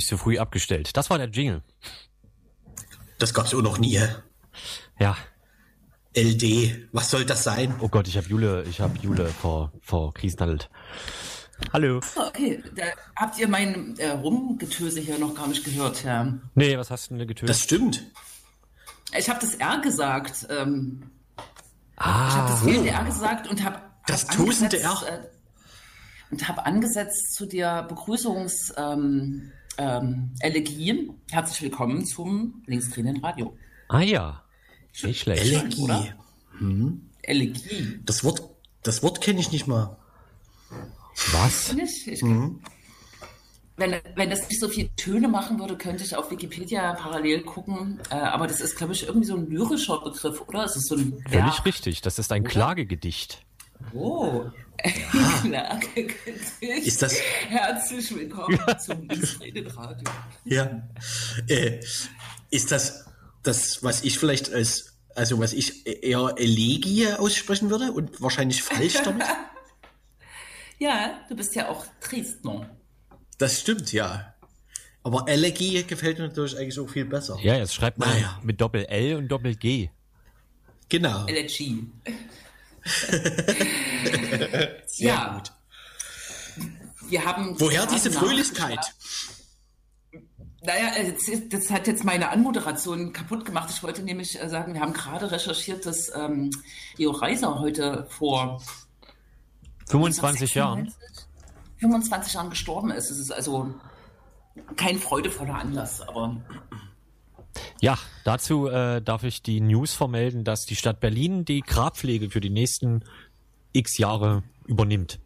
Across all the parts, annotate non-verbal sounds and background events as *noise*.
Ich zu früh abgestellt. Das war der Jingle. Das gab's auch noch nie. Ja. LD, was soll das sein? Oh Gott, ich habe Jule, ich habe Jule vor vor Kriesnadelt. Hallo. Okay, da habt ihr mein äh, Rumgetöse hier noch gar nicht gehört, ja. Nee, was hast du denn getötet? Das stimmt. Ich habe das R gesagt. Ähm, ah, ich habe das fehlende R gesagt und habe Das hab tosende angesetzt, R. Äh, und habe angesetzt zu der Begrüßungs ähm, ähm, Elegie. Herzlich willkommen zum linksdrehenden Radio. ah ja. Nicht schlecht. Elegie. oder? Elegie. Das Wort, das Wort kenne ich nicht mal. Was? Nicht? Ich, Mhm. wenn, wenn das nicht so viele Töne machen würde, könnte ich auf Wikipedia parallel gucken. Äh, aber das ist, glaube ich, irgendwie so ein lyrischer Begriff, oder? Es ist so ein Völlig Werk. richtig. Das ist ein Klagegedicht. Oh, Klagegedicht. Ist das, Herzlich willkommen zum Linksredenradio. ja, äh, ist das, das, was ich vielleicht als, also was ich eher Elegie aussprechen würde und wahrscheinlich falsch damit? *laughs* Ja, du bist ja auch Dresdner. Das stimmt, ja. Aber Elegie gefällt mir natürlich eigentlich auch viel besser. Ja, jetzt schreibt man Naja. mit Doppel L und Doppel G. Genau. Elegie. *laughs* Sehr ja, gut. wir haben. Woher diese Fröhlichkeit? Naja, äh, das, das hat jetzt meine Anmoderation kaputt gemacht. Ich wollte nämlich äh, sagen, wir haben gerade recherchiert, dass ähm, Leo Reiser heute vor 25 Jahren. 25 Jahren gestorben ist. Es ist also kein freudevoller Anlass, aber Ja, dazu äh, darf ich die News vermelden, dass die Stadt Berlin die Grabpflege für die nächsten x Jahre übernimmt.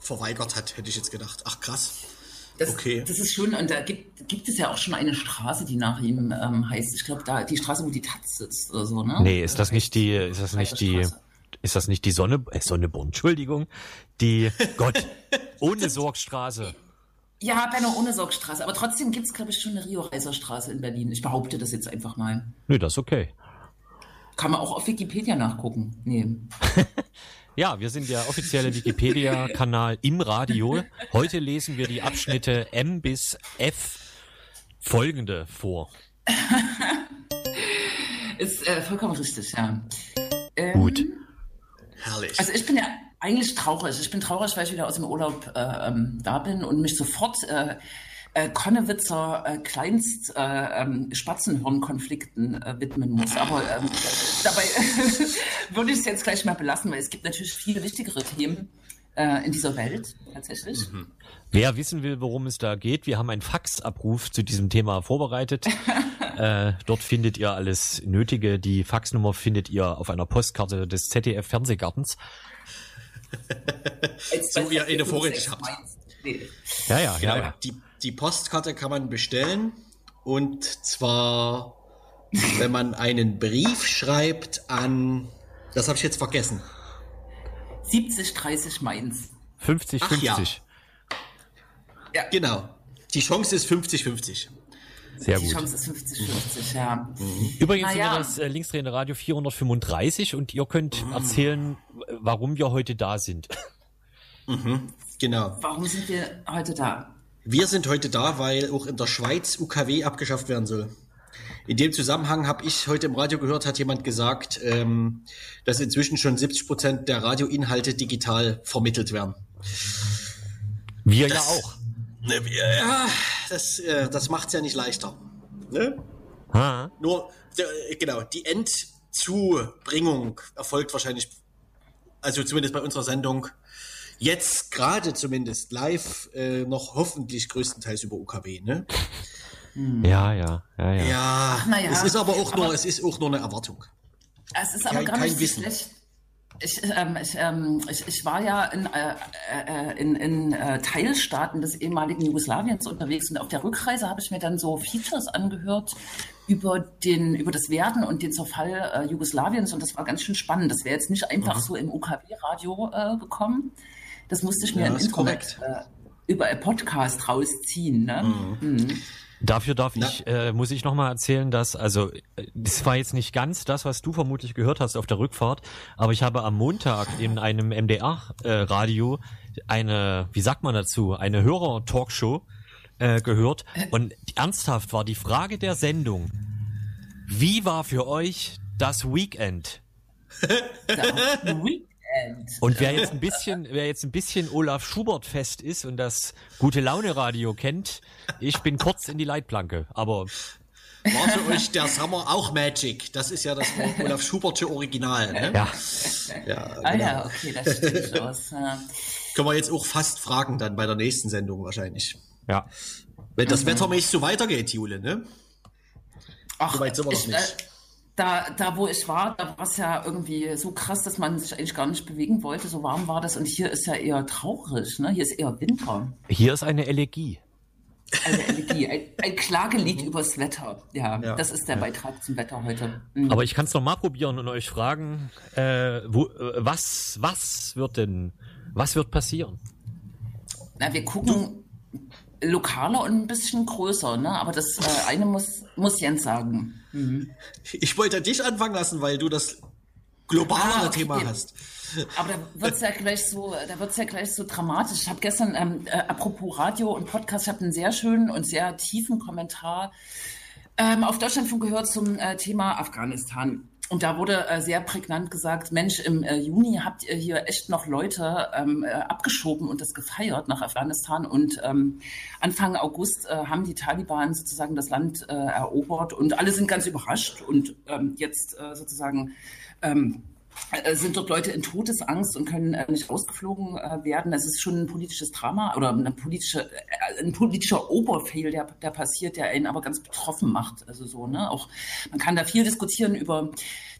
Verweigert hat, hätte ich jetzt gedacht. Ach krass. das, Okay. das ist schon, und da gibt, gibt es ja auch schon eine Straße, die nach ihm ähm, heißt. Ich glaube, da die Straße, wo die Taz sitzt oder so, ne? Nee, ist das nicht die, ist das nicht die, ist das nicht die Sonne, äh, Sonneborn, Entschuldigung, die, Gott, *laughs* ohne Sorgstraße. Ja, Benno ohne Sorgstraße. Aber trotzdem gibt es, glaube ich, schon eine Rio-Reiser-Straße in Berlin. Ich behaupte das jetzt einfach mal. Nö, das ist okay. Kann man auch auf Wikipedia nachgucken. Nee. *laughs* Ja, wir sind der offizielle Wikipedia-Kanal im Radio. Heute lesen wir die Abschnitte M bis F folgende vor. *laughs* Ist äh, vollkommen richtig, ja. Ähm, Gut. Herrlich. Also ich bin ja eigentlich traurig. Ich bin traurig, weil ich wieder aus dem Urlaub äh, ähm, da bin und mich sofort äh, äh, Konnewitzer äh, Kleinst äh, ähm, Spatzenhorn-Konflikten äh, widmen muss. Aber ähm, dabei *laughs* würde ich es jetzt gleich mal belassen, weil es gibt natürlich viel wichtigere Themen äh, in dieser Welt tatsächlich. Wer wissen will, worum es da geht, wir haben einen Faxabruf zu diesem Thema vorbereitet. *laughs* äh, dort findet ihr alles Nötige. Die Faxnummer findet ihr auf einer Postkarte des ZDF Fernsehgartens. *laughs* Als So, eine 456 vorrätig habt. Nee. Ja, ja, Genau, ja. ja. Die, die Postkarte kann man bestellen und zwar, wenn man einen Brief schreibt an, das habe ich jetzt vergessen. 70, 30 Mainz. 50, Ach ja. 50. Genau. Die Chance ist 50-50. Sehr Die gut. Chance ist 50, 50, ja. Übrigens Na sind wir das äh, Linksdrehende Radio 435 und ihr könnt erzählen, w- warum wir heute da sind. Genau. Warum sind wir heute da? Wir sind heute da, weil auch in der Schweiz UKW abgeschafft werden soll. In dem Zusammenhang habe ich heute im Radio gehört, hat jemand gesagt, ähm, dass inzwischen schon 70 Prozent der Radioinhalte digital vermittelt werden. Wir ja auch. Ne, wir- Ja, das, äh, das macht es ja nicht leichter. Ne? Ha? Nur, äh, genau, die Endzubringung erfolgt wahrscheinlich, also zumindest bei unserer Sendung, jetzt gerade zumindest live, äh, noch hoffentlich größtenteils über UKW, ne? Ja, ja, ja, ja. Ja, na ja, es ist aber auch nur, aber- es ist auch nur eine Erwartung. Es ist aber Kein- gar kein nicht so Wissen. schlecht. Ich, ähm, ich, ähm, ich, ich war ja in, äh, äh, in, in äh, Teilstaaten des ehemaligen Jugoslawiens unterwegs und auf der Rückreise habe ich mir dann so Features angehört über den über das Werden und den Zerfall äh, Jugoslawiens und das war ganz schön spannend. Das wäre jetzt nicht einfach so im UKW-Radio äh, gekommen. Das musste ich mir Ja, im Internet über ein Podcast rausziehen. Ne? Mhm. Dafür darf ich, äh, muss ich nochmal erzählen, dass, also, äh, das war jetzt nicht ganz das, was du vermutlich gehört hast auf der Rückfahrt, aber ich habe am Montag in einem MDR-Radio eine, wie sagt man dazu, eine Hörer-Talkshow äh, gehört. Und ernsthaft war die Frage der Sendung, wie war für euch das Weekend? *laughs* Weekend. Und wer jetzt ein bisschen, wer jetzt ein bisschen Olaf Schubert fest ist und das gute Laune Radio kennt, ich bin kurz in die Leitplanke, aber War für euch der Sommer auch Magic? Das ist ja das Olaf Schubertsche Original. Ne? ja, Ja, Ah genau. ja, okay, das stimmt *laughs* aus. Ja. Können wir jetzt auch fast fragen dann bei der nächsten Sendung wahrscheinlich. ja. Wenn das wettermäßig so weitergeht, Jule, ne? Ach, So weit sind wir noch ich, nicht. Da, da, wo ich war, da war es ja irgendwie so krass, dass man sich eigentlich gar nicht bewegen wollte. So warm war das. Und hier ist ja eher traurig. Ne? Hier ist eher Winter. Hier ist eine Elegie. Eine Elegie. Ein, ein Klagelied übers Wetter. Ja, Ja. das ist der Beitrag zum Wetter heute. Mhm. Aber ich kann es noch mal probieren und euch fragen, äh, wo, äh, was, was wird denn, was wird passieren? Na, wir gucken lokaler und ein bisschen größer. Ne? Aber das äh, eine muss, muss Jens sagen. Ich wollte dich anfangen lassen, weil du das globalere Ah, okay. Thema hast. Aber da wird's ja gleich so, da wird's ja gleich so dramatisch. Ich habe gestern, ähm, äh, apropos Radio und Podcast, ich habe einen sehr schönen und sehr tiefen Kommentar ähm, auf Deutschlandfunk gehört zum äh, Thema Afghanistan. Und da wurde äh, sehr prägnant gesagt, Mensch, im äh, Juni habt ihr hier echt noch Leute ähm, äh, abgeschoben und das gefeiert nach Afghanistan. Und ähm, Anfang August äh, haben die Taliban sozusagen das Land äh, erobert und alle sind ganz überrascht. Und ähm, jetzt äh, sozusagen ähm, äh, sind dort Leute in Todesangst und können äh, nicht ausgeflogen äh, werden. Das ist schon ein politisches Drama oder eine politische, äh, ein politischer Oberfail, der, der passiert, der einen aber ganz betroffen macht. Also so, ne? Auch man kann da viel diskutieren über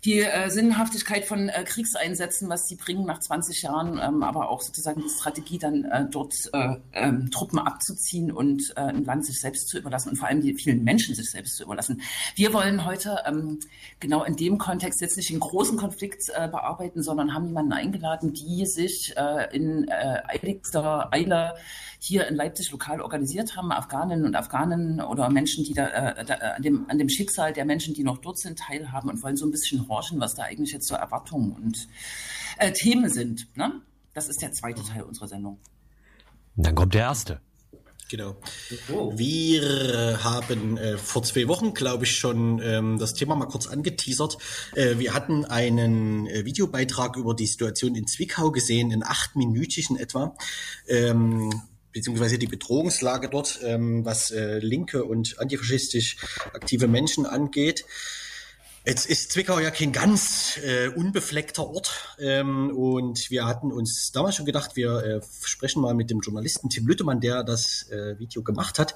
die äh, Sinnhaftigkeit von äh, Kriegseinsätzen, was sie bringen nach 20 Jahren, ähm, aber auch sozusagen die Strategie, dann äh, dort äh, ähm, Truppen abzuziehen und äh, ein Land sich selbst zu überlassen und vor allem die vielen Menschen sich selbst zu überlassen. Wir wollen heute ähm, genau in dem Kontext jetzt nicht den großen Konflikt äh, bearbeiten, sondern haben jemanden eingeladen, die sich äh, in äh, eiligster Eile hier in Leipzig lokal organisiert haben, Afghaninnen und Afghanen oder Menschen, die da, äh, da an, dem, an dem Schicksal der Menschen, die noch dort sind, teilhaben und wollen so ein bisschen horchen, was da eigentlich jetzt so Erwartungen und Themen sind. Ne? Das ist der zweite Teil unserer Sendung. Dann kommt der erste. Genau. Wir haben äh, vor zwei Wochen, glaube ich, schon ähm, das Thema mal kurz angeteasert. Äh, wir hatten einen äh, Videobeitrag über die Situation in Zwickau gesehen, in achtminütigen etwa. Ähm, beziehungsweise die Bedrohungslage dort, ähm, was äh, linke und antifaschistisch aktive Menschen angeht. Jetzt ist Zwickau ja kein ganz äh, unbefleckter Ort ähm, und wir hatten uns damals schon gedacht, wir äh, sprechen mal mit dem Journalisten Tim Lüttemann, der das äh, Video gemacht hat,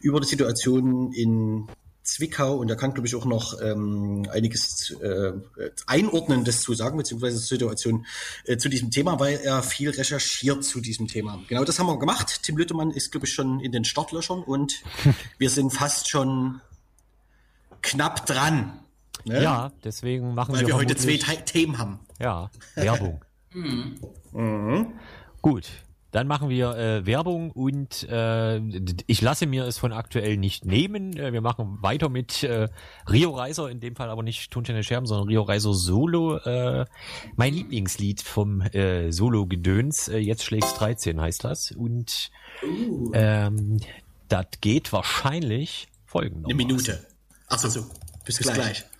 über die Situation in Zwickau und er kann, glaube ich, auch noch ähm, einiges äh, Einordnendes zu sagen, beziehungsweise zur Situation äh, zu diesem Thema, weil er viel recherchiert zu diesem Thema. Genau das haben wir gemacht. Tim Lüttemann ist, glaube ich, schon in den Startlöchern und wir sind fast schon knapp dran. Ne? Ja, deswegen machen Weil wir, wir heute zwei Themen haben. Ja, Werbung. *laughs* Mhm. Gut, dann machen wir äh, Werbung und äh, ich lasse mir es von aktuell nicht nehmen. Äh, wir machen weiter mit äh, Rio Reiser, in dem Fall aber nicht Tonsteine Scherben, sondern Rio Reiser Solo. Äh, mein Lieblingslied vom äh, Solo-Gedöns. Äh, Jetzt schlägst 13 heißt das. Und ähm, das geht wahrscheinlich folgendermaßen. Eine Minute. Ach so, bis, bis gleich. Jetzt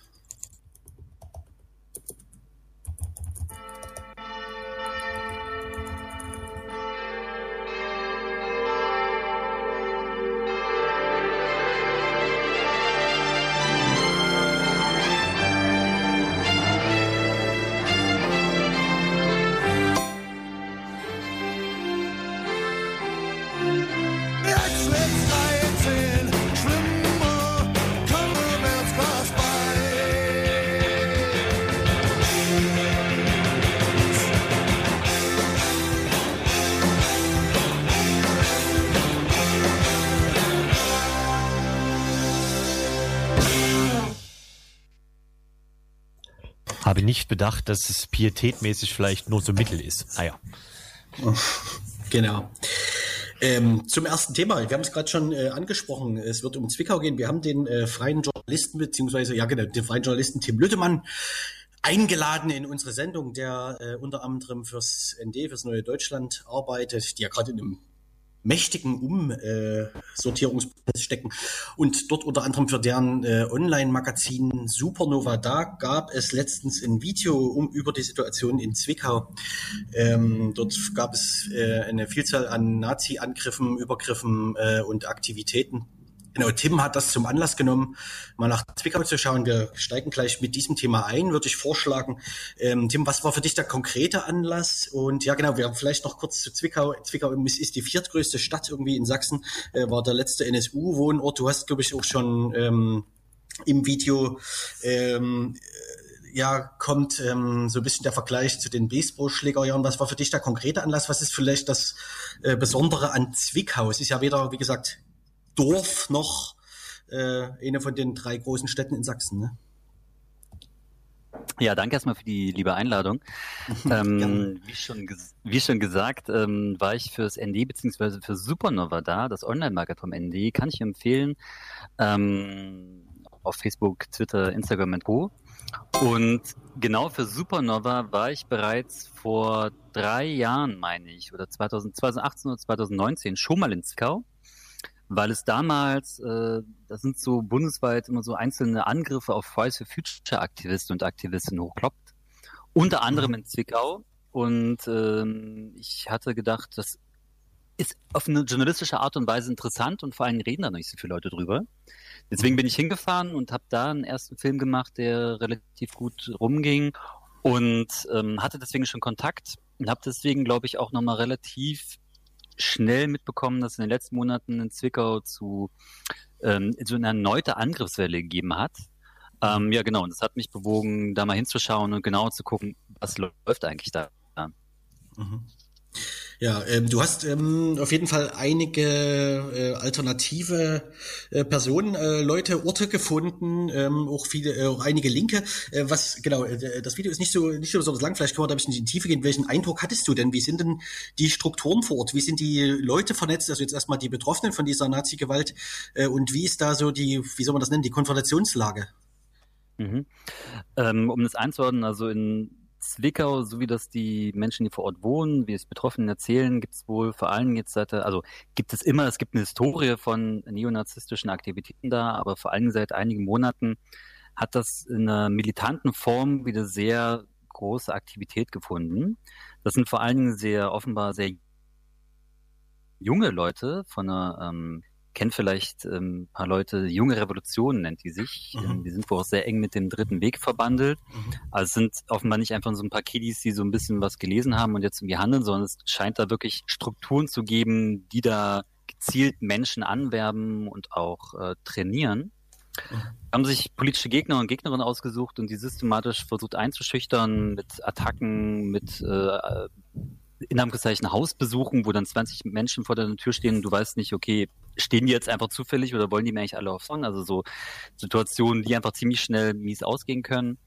Habe nicht bedacht, dass es pietätmäßig vielleicht nur so mittel ist. Naja. *laughs* Genau. Ähm, zum ersten Thema. Wir haben es gerade schon äh, angesprochen. Es wird um Zwickau gehen. Wir haben den äh, freien Journalisten, beziehungsweise, ja genau, den freien Journalisten Tim Lüttemann eingeladen in unsere Sendung, der äh, unter anderem fürs ND, fürs Neue Deutschland arbeitet, die ja gerade in einem mächtigen Umsortierungsprozess stecken. Und dort unter anderem für deren äh, Online-Magazin Supernova, da gab es letztens ein Video um über die Situation in Zwickau. Ähm, dort gab es äh, eine Vielzahl an Nazi-Angriffen, Übergriffen äh, und Aktivitäten. Genau, Tim hat das zum Anlass genommen, mal nach Zwickau zu schauen. Wir steigen gleich mit diesem Thema ein, würde ich vorschlagen. Ähm, Tim, was war für dich der konkrete Anlass? Und ja, genau, wir haben vielleicht noch kurz zu Zwickau. Zwickau ist die viertgrößte Stadt irgendwie in Sachsen, äh, war der letzte NSU-Wohnort. Du hast, glaube ich, auch schon ähm, im Video ähm, ja, kommt ähm, so ein bisschen der Vergleich zu den Baseballschlägerjahren. Was war für dich der konkrete Anlass? Was ist vielleicht das äh, Besondere an Zwickau? Es ist ja weder, wie gesagt, Dorf noch äh, eine von den drei großen Städten in Sachsen. Ne? Ja, danke erstmal für die liebe Einladung. *laughs* ähm, wie, schon wie schon gesagt, ähm, war ich fürs ND beziehungsweise für Supernova da, das Online-Market vom ND, kann ich empfehlen. Ähm, auf Facebook, Twitter, Instagram und Co. Und genau für Supernova war ich bereits vor drei Jahren, meine ich, oder 2000, 2018 oder 2019 schon mal in Zwickau weil es damals, äh, das sind so bundesweit immer so einzelne Angriffe auf Fridays for Future Aktivisten und Aktivistinnen hochkloppt. Unter anderem mhm. in Zwickau. Und ähm, ich hatte gedacht, das ist auf eine journalistische Art und Weise interessant und vor allem reden da noch nicht so viele Leute drüber. Deswegen bin ich hingefahren und habe da einen ersten Film gemacht, der relativ gut rumging und ähm, hatte deswegen schon Kontakt und habe deswegen, glaube ich, auch nochmal relativ schnell mitbekommen, dass es in den letzten Monaten in Zwickau zu ähm, so eine erneute Angriffswelle gegeben hat. Ähm, ja, genau. Und das hat mich bewogen, da mal hinzuschauen und genau zu gucken, was läuft eigentlich da. Mhm. Ja, ähm, du hast ähm, auf jeden Fall einige äh, alternative äh, Personen, äh, Leute, Orte gefunden, ähm, auch viele, äh, auch einige Linke. Äh, was genau, äh, das Video ist nicht so nicht so besonders lang. Vielleicht können wir da ein bisschen in die Tiefe gehen. Welchen Eindruck hattest du denn? Wie sind denn die Strukturen vor Ort? Wie sind die Leute vernetzt? Also jetzt erstmal die Betroffenen von dieser Nazi-Gewalt äh, und wie ist da so die, wie soll man das nennen, die Konfrontationslage? Mhm. Ähm, um das einzuordnen, also in Zwickau, so wie das die Menschen, die vor Ort wohnen, wie es Betroffenen erzählen, gibt es wohl vor allem jetzt seit, also gibt es immer, es gibt eine Historie von neonazistischen Aktivitäten da, aber vor allem seit einigen Monaten hat das in einer militanten Form wieder sehr große Aktivität gefunden. Das sind vor allen Dingen sehr offenbar sehr junge Leute von einer ähm, kennt vielleicht ähm, paar Leute, Junge Revolution nennt die sich. Mhm. Ähm, die sind wohl auch sehr eng mit dem dritten Weg verbandelt. Mhm. Also es sind offenbar nicht einfach so ein paar Kiddies, die so ein bisschen was gelesen haben und jetzt irgendwie handeln, sondern es scheint da wirklich Strukturen zu geben, die da gezielt Menschen anwerben und auch äh, trainieren. Mhm. Haben sich politische Gegner und Gegnerinnen ausgesucht und die systematisch versucht einzuschüchtern mit Attacken, mit äh, in Anführungszeichen Haus besuchen, wo dann 20 Menschen vor deiner Tür stehen und du weißt nicht, okay, stehen die jetzt einfach zufällig oder wollen die mir eigentlich alle auf Song? Also so Situationen, die einfach ziemlich schnell mies ausgehen können.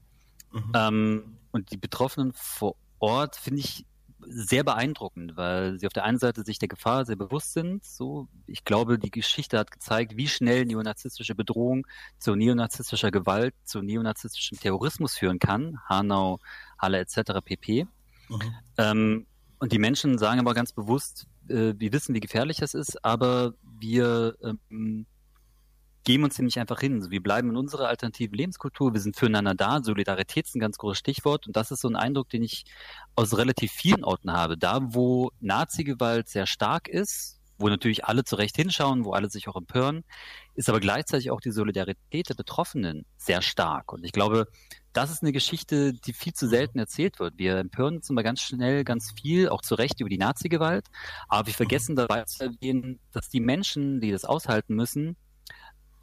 Mhm. Ähm, und die Betroffenen vor Ort finde ich sehr beeindruckend, weil sie auf der einen Seite sich der Gefahr sehr bewusst sind. So, ich glaube, die Geschichte hat gezeigt, wie schnell neonazistische Bedrohung zu neonazistischer Gewalt, zu neonazistischem Terrorismus führen kann. Hanau, Halle etc. pp. Mhm. Ähm, und die Menschen sagen aber ganz bewusst, äh, wir wissen, wie gefährlich es ist, aber wir ähm, geben uns dem nicht einfach hin. Also wir bleiben in unserer alternativen Lebenskultur, wir sind füreinander da. Solidarität ist ein ganz großes Stichwort. Und das ist so ein Eindruck, den ich aus relativ vielen Orten habe. Da, wo Nazi-Gewalt sehr stark ist, wo natürlich alle zurecht hinschauen, wo alle sich auch empören, ist aber gleichzeitig auch die Solidarität der Betroffenen sehr stark. Und ich glaube, das ist eine Geschichte, die viel zu selten erzählt wird. Wir empören uns immer ganz schnell, ganz viel, auch zu Recht über die Nazi-Gewalt, aber wir vergessen dabei zu erwähnen, dass die Menschen, die das aushalten müssen,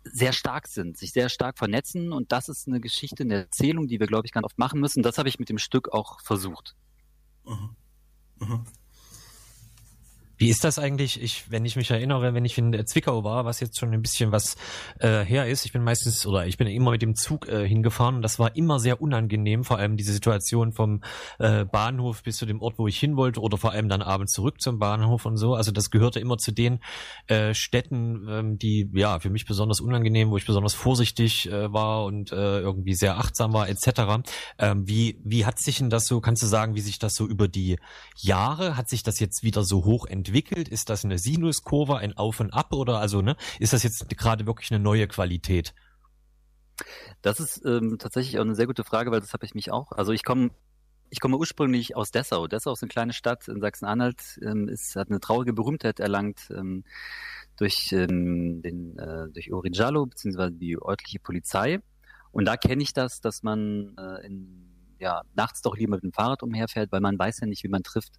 sehr stark sind, sich sehr stark vernetzen und das ist eine Geschichte, eine Erzählung, die wir, glaube ich, ganz oft machen müssen. Das habe ich mit dem Stück auch versucht. Mhm. Mhm. Wie ist das eigentlich? Ich, wenn ich mich erinnere, wenn ich in Zwickau war, was jetzt schon ein bisschen was äh, her ist, ich bin meistens oder ich bin immer mit dem Zug äh, hingefahren und das war immer sehr unangenehm, vor allem diese Situation vom äh, Bahnhof bis zu dem Ort, wo ich hin wollte oder vor allem dann abends zurück zum Bahnhof und so. Also das gehörte immer zu den äh, Städten, ähm, die ja für mich besonders unangenehm, wo ich besonders vorsichtig äh, war und äh, irgendwie sehr achtsam war etc. Ähm, wie wie hat sich denn das so? Kannst du sagen, wie sich das so über die Jahre hat sich das jetzt wieder so hoch entwickelt? Entwickelt? Ist das eine Sinuskurve, ein Auf und Ab oder also ne? Ist das jetzt gerade wirklich eine neue Qualität? Das ist ähm, tatsächlich auch eine sehr gute Frage, weil das habe ich mich auch. Also ich komme ich komme ursprünglich aus Dessau. Dessau ist eine kleine Stadt in Sachsen-Anhalt, ähm, ist, hat eine traurige Berühmtheit erlangt ähm, durch, ähm, den, äh, durch Jallo, beziehungsweise die örtliche Polizei. Und da kenne ich das, dass man äh, in, ja, nachts doch lieber mit dem Fahrrad umherfährt, weil man weiß ja nicht, wie man trifft.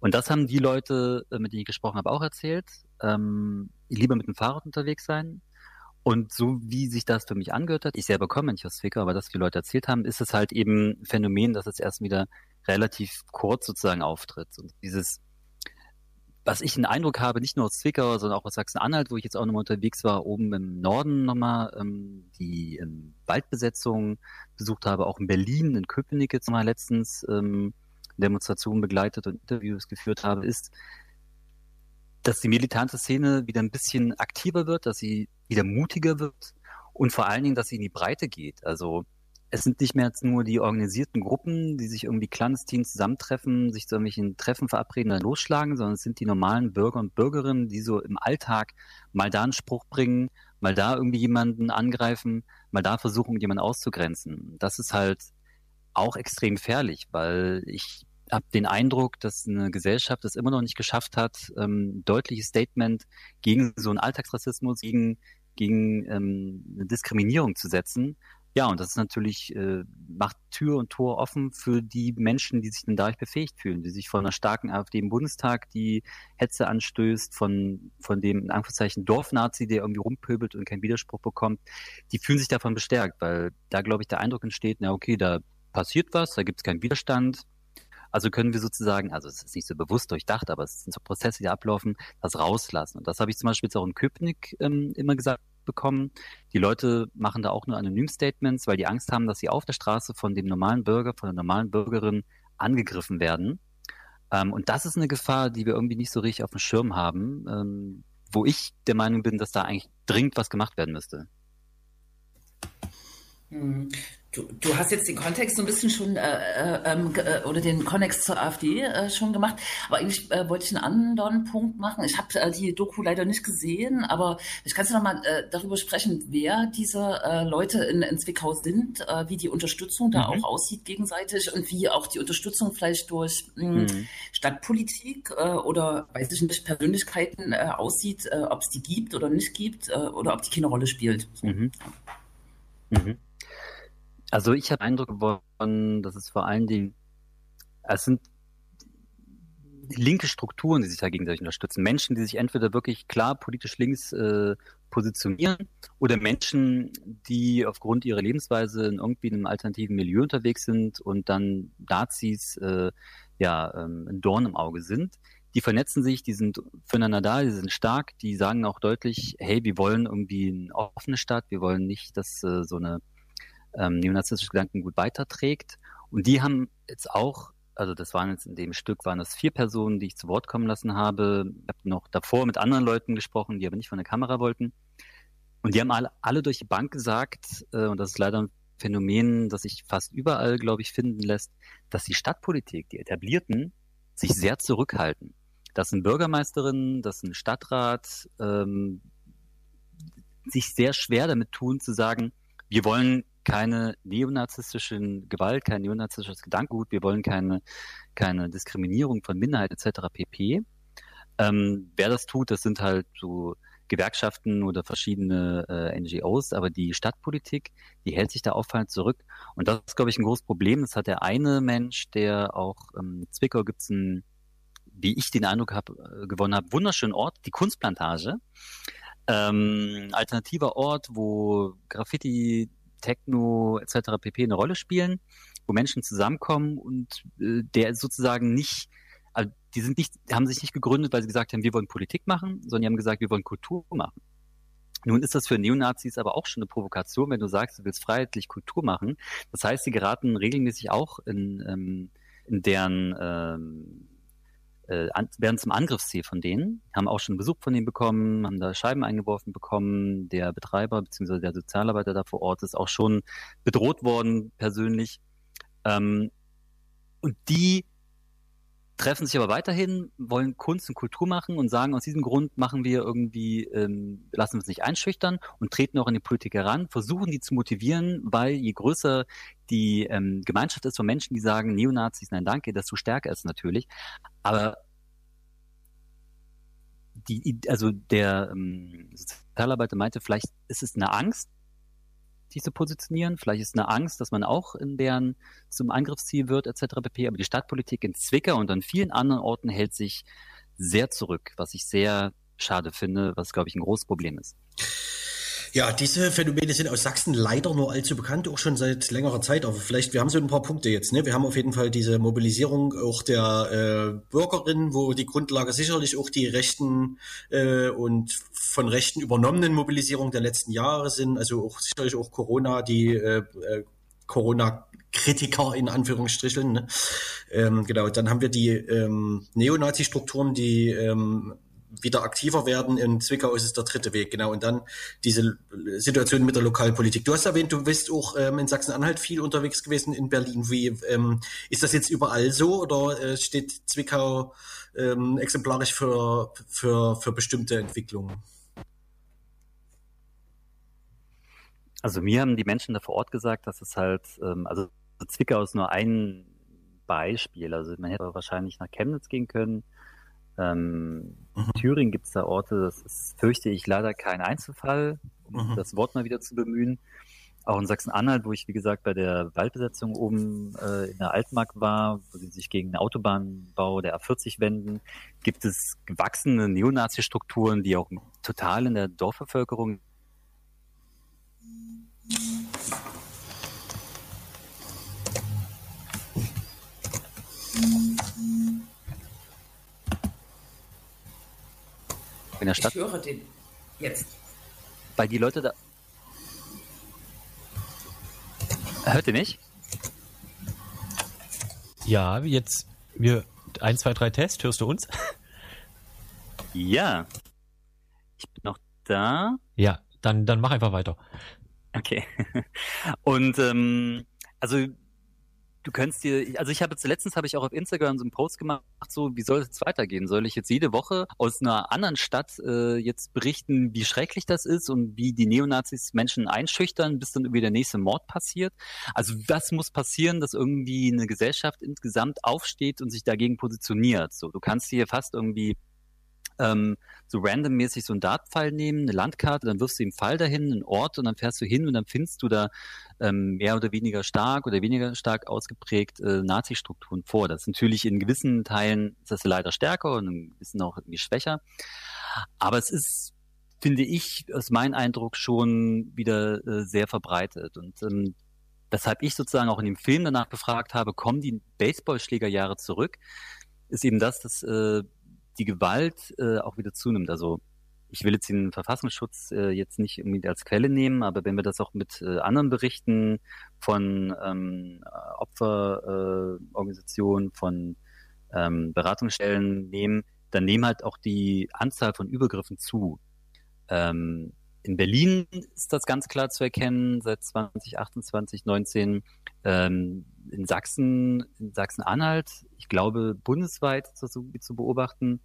Und das haben die Leute, äh, mit denen ich gesprochen habe, auch erzählt. Ähm, lieber mit dem Fahrrad unterwegs sein. Und so wie sich das für mich angehört hat, ich selber komme nicht aus Zwickau, aber das viele Leute erzählt haben, ist es halt eben ein Phänomen, dass es erst wieder relativ kurz sozusagen auftritt. Und dieses, was ich einen Eindruck habe, nicht nur aus Zwickau, sondern auch aus Sachsen-Anhalt, wo ich jetzt auch nochmal unterwegs war, oben im Norden nochmal ähm, die ähm, Waldbesetzung besucht habe, auch in Berlin, in Köpenick jetzt mal letztens ähm, Demonstrationen begleitet und Interviews geführt habe, ist, dass die militante Szene wieder ein bisschen aktiver wird, dass sie wieder mutiger wird und vor allen Dingen, dass sie in die Breite geht. Also es sind nicht mehr nur die organisierten Gruppen, die sich irgendwie clandestin zusammentreffen, sich zu irgendwelchen Treffen verabreden, dann losschlagen, sondern es sind die normalen Bürger und Bürgerinnen, die so im Alltag mal da einen Spruch bringen, mal da irgendwie jemanden angreifen, mal da versuchen, jemanden auszugrenzen. Das ist halt auch extrem gefährlich, weil ich habe den Eindruck, dass eine Gesellschaft es immer noch nicht geschafft hat, ähm, ein deutliches Statement gegen so einen Alltagsrassismus, gegen, gegen ähm, eine Diskriminierung zu setzen. Ja, und das ist natürlich, äh, macht Tür und Tor offen für die Menschen, die sich dann dadurch befähigt fühlen, die sich von einer starken AfD im Bundestag, die Hetze anstößt, von, von dem, in Anführungszeichen, Dorfnazi, der irgendwie rumpöbelt und keinen Widerspruch bekommt, die fühlen sich davon bestärkt, weil da, glaube ich, der Eindruck entsteht, na okay, da passiert was, da gibt es keinen Widerstand, also können wir sozusagen, also es ist nicht so bewusst durchdacht, aber es sind so Prozesse, die ablaufen, das rauslassen. Und das habe ich zum Beispiel jetzt auch in Köpenick ähm, immer gesagt bekommen. Die Leute machen da auch nur Anonym-Statements, weil die Angst haben, dass sie auf der Straße von dem normalen Bürger, von der normalen Bürgerin angegriffen werden. Ähm, und das ist eine Gefahr, die wir irgendwie nicht so richtig auf dem Schirm haben, ähm, wo ich der Meinung bin, dass da eigentlich dringend was gemacht werden müsste. Hm. Du, du hast jetzt den Kontext so ein bisschen schon äh, äh, ähm, äh, oder den Kontext zur AfD äh, schon gemacht, aber eigentlich äh, wollte ich einen anderen Punkt machen. Ich habe äh, die Doku leider nicht gesehen, aber ich kann noch mal äh, darüber sprechen, wer diese äh, Leute in, in Zwickau sind, äh, wie die Unterstützung da Mhm. auch aussieht gegenseitig und wie auch die Unterstützung vielleicht durch mh, Mhm. Stadtpolitik äh, oder weiß ich nicht Persönlichkeiten äh, aussieht, äh, ob es die gibt oder nicht gibt äh, oder ob die keine Rolle spielt. So. Mhm. Mhm. Also ich habe Eindruck gewonnen, dass es vor allen Dingen, es sind linke Strukturen, die sich da gegenseitig unterstützen. Menschen, die sich entweder wirklich klar politisch links äh, positionieren oder Menschen, die aufgrund ihrer Lebensweise in irgendwie einem alternativen Milieu unterwegs sind und dann Nazis äh, ja ähm, ein Dorn im Auge sind. Die vernetzen sich, die sind füreinander da, die sind stark, die sagen auch deutlich, hey, wir wollen irgendwie eine offene Stadt, wir wollen nicht, dass äh, so eine ähm, neonazistische Gedankengut weiterträgt. Und die haben jetzt auch, also das waren jetzt in dem Stück, waren das vier Personen, die ich zu Wort kommen lassen habe. Ich habe noch davor mit anderen Leuten gesprochen, die aber nicht von der Kamera wollten. Und die haben alle, alle durch die Bank gesagt, äh, und das ist leider ein Phänomen, das sich fast überall, glaube ich, finden lässt, dass die Stadtpolitik, die Etablierten, sich sehr zurückhalten. Das sind Bürgermeisterinnen, das sind Stadtrat, ähm, sich sehr schwer damit tun, zu sagen, wir wollen keine neonazistischen Gewalt, kein neonazistisches Gedankengut, wir wollen keine, keine Diskriminierung von Minderheit etc. pp. Ähm, wer das tut, das sind halt so Gewerkschaften oder verschiedene äh, NGOs, aber die Stadtpolitik, die hält sich da auffallend zurück. Und das ist, glaube ich, ein großes Problem. Das hat der eine Mensch, der auch ähm, Zwickau gibt's einen, wie ich den Eindruck habe, äh, gewonnen habe, wunderschönen Ort, die Kunstplantage. Ähm, alternativer Ort, wo Graffiti, Techno etc. pp. eine Rolle spielen, wo Menschen zusammenkommen und äh, der sozusagen nicht, also die sind nicht, haben sich nicht gegründet, weil sie gesagt haben, wir wollen Politik machen, sondern die haben gesagt, wir wollen Kultur machen. Nun ist das für Neonazis aber auch schon eine Provokation, wenn du sagst, du willst freiheitlich Kultur machen. Das heißt, sie geraten regelmäßig auch in, ähm, in deren ähm, äh, an, werden zum Angriffsziel von denen, haben auch schon Besuch von denen bekommen, haben da Scheiben eingeworfen bekommen. Der Betreiber bzw. der Sozialarbeiter da vor Ort ist auch schon bedroht worden persönlich. Ähm, und die treffen sich aber weiterhin, wollen Kunst und Kultur machen und sagen, aus diesem Grund machen wir irgendwie, ähm, lassen wir uns nicht einschüchtern und treten auch an die Politik heran, versuchen die zu motivieren, weil je größer die ähm, Gemeinschaft ist von Menschen, die sagen, Neonazis, nein danke, desto stärker ist natürlich. Aber die, also der ähm, Sozialarbeiter meinte, vielleicht ist es eine Angst, sich zu positionieren. Vielleicht ist eine Angst, dass man auch in deren zum Angriffsziel wird, etc. pp. Aber die Stadtpolitik in Zwickau und an vielen anderen Orten hält sich sehr zurück, was ich sehr schade finde, was, glaube ich, ein großes Problem ist. Ja, diese Phänomene sind aus Sachsen leider nur allzu bekannt, auch schon seit längerer Zeit. Aber vielleicht, wir haben so ein paar Punkte jetzt. Ne? Wir haben auf jeden Fall diese Mobilisierung auch der äh, Bürgerinnen, wo die Grundlage sicherlich auch die rechten äh, und von Rechten übernommenen Mobilisierung der letzten Jahre sind. Also auch sicherlich auch Corona, die äh, äh, Corona-Kritiker in Anführungsstrichen. Ne? Ähm, genau, dann haben wir die ähm, Neonazi-Strukturen, die ähm, wieder aktiver werden. In Zwickau ist es der dritte Weg, genau. Und dann diese Situation mit der Lokalpolitik. Du hast erwähnt, du bist auch ähm, in Sachsen-Anhalt viel unterwegs gewesen, in Berlin. Wie ähm, ist das jetzt überall so oder äh, steht Zwickau ähm, exemplarisch für, für, für bestimmte Entwicklungen? Also mir haben die Menschen da vor Ort gesagt, dass es halt, ähm, also Zwickau ist nur ein Beispiel. Also man hätte wahrscheinlich nach Chemnitz gehen können. Ähm, Mhm. Thüringen gibt es da Orte, das ist, fürchte ich, leider kein Einzelfall, um Mhm. das Wort mal wieder zu bemühen. Auch in Sachsen-Anhalt, wo ich, wie gesagt, bei der Waldbesetzung oben äh, in der Altmark war, wo sie sich gegen den Autobahnbau der A40 wenden, gibt es gewachsene Neonazi-Strukturen, die auch total in der Dorfbevölkerung in der Stadt, Ich höre den jetzt. weil die Leute da. Hört ihr mich? Ja, jetzt wir eins, zwei, drei Test. Hörst du uns? *laughs* Ja. Ich bin noch da. Ja, dann dann mach einfach weiter. Okay. *laughs* Und ähm, also du könntest dir, also ich habe jetzt letztens habe ich auch auf Instagram so einen Post gemacht, so wie soll es jetzt weitergehen? Soll ich jetzt jede Woche aus einer anderen Stadt äh, jetzt berichten, wie schrecklich das ist und wie die Neonazis Menschen einschüchtern, bis dann irgendwie der nächste Mord passiert? Also was muss passieren, dass irgendwie eine Gesellschaft insgesamt aufsteht und sich dagegen positioniert? So, du kannst hier fast irgendwie ähm, so randommäßig so einen Dartpfeil nehmen, eine Landkarte, dann wirfst du den Pfeil dahin, einen Ort und dann fährst du hin und dann findest du da ähm, mehr oder weniger stark oder weniger stark ausgeprägt äh, Nazi-Strukturen vor. Das ist natürlich in gewissen Teilen ist das leider stärker und in gewissen auch irgendwie schwächer. Aber es ist, finde ich, aus meinem Eindruck schon wieder äh, sehr verbreitet. Und ähm, weshalb ich sozusagen auch in dem Film danach befragt habe, kommen die Baseballschlägerjahre zurück, ist eben das, dass äh, die Gewalt äh, auch wieder zunimmt. Also ich will jetzt den Verfassungsschutz äh, jetzt nicht unbedingt als Quelle nehmen, aber wenn wir das auch mit äh, anderen Berichten von ähm, Opferorganisationen, äh, von ähm, Beratungsstellen nehmen, dann nehmen halt auch die Anzahl von Übergriffen zu. Ähm, in Berlin ist das ganz klar zu erkennen, seit 2028, 19. Ähm, in Sachsen, in Sachsen-Anhalt, ich glaube bundesweit ist zu beobachten.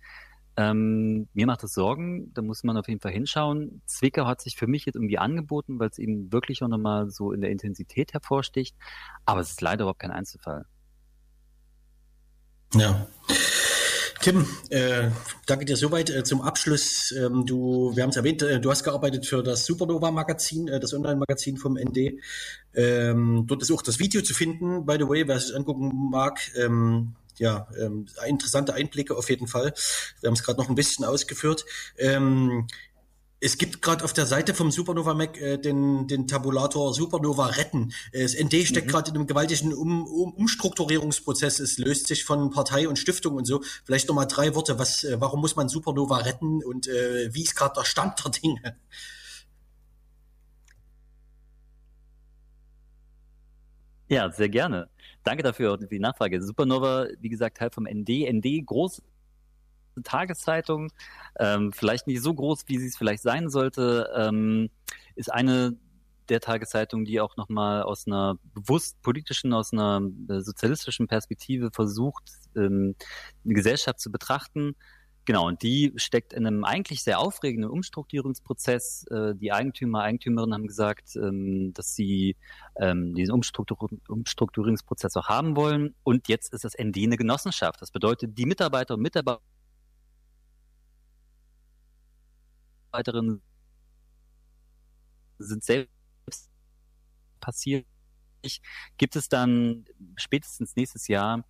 Ähm, mir macht das Sorgen, da muss man auf jeden Fall hinschauen. Zwickau hat sich für mich jetzt irgendwie angeboten, weil es eben wirklich auch nochmal so in der Intensität hervorsticht. Aber es ist leider überhaupt kein Einzelfall. Ja. Tim, äh, danke dir soweit. Äh, zum Abschluss, ähm, du, wir haben es erwähnt, äh, du hast gearbeitet für das Supernova-Magazin, äh, das Online-Magazin vom ND. Ähm, dort ist auch das Video zu finden, by the way, wer es angucken mag. Ähm, ja, ähm, interessante Einblicke auf jeden Fall. Wir haben es gerade noch ein bisschen ausgeführt. Es gibt gerade auf der Seite vom Supernova Mac äh, den, den Tabulator Supernova retten. Äh, Das ND steckt gerade in einem gewaltigen um, um, Umstrukturierungsprozess. Es löst sich von Partei und Stiftung und so. Vielleicht nochmal drei Worte. Was, äh, warum muss man Supernova retten und äh, wie ist gerade der Stand der Dinge? Ja, sehr gerne. Danke dafür für die Nachfrage. Supernova, wie gesagt, Teil vom ND. ND, große Tageszeitung, ähm, vielleicht nicht so groß, wie sie es vielleicht sein sollte, ähm, ist eine der Tageszeitung, die auch nochmal aus einer bewusst politischen, aus einer äh, sozialistischen Perspektive versucht, ähm, eine Gesellschaft zu betrachten. Genau, und die steckt in einem eigentlich sehr aufregenden Umstrukturierungsprozess. Äh, die Eigentümer, Eigentümerinnen haben gesagt, ähm, dass sie ähm, diesen Umstruktur Umstrukturierungsprozess auch haben wollen. Und jetzt ist das ND eine Genossenschaft. Das bedeutet, die Mitarbeiter und Mitarbeiter Mitarbeiterinnen sind selbst passiert. Gibt es dann spätestens nächstes Jahr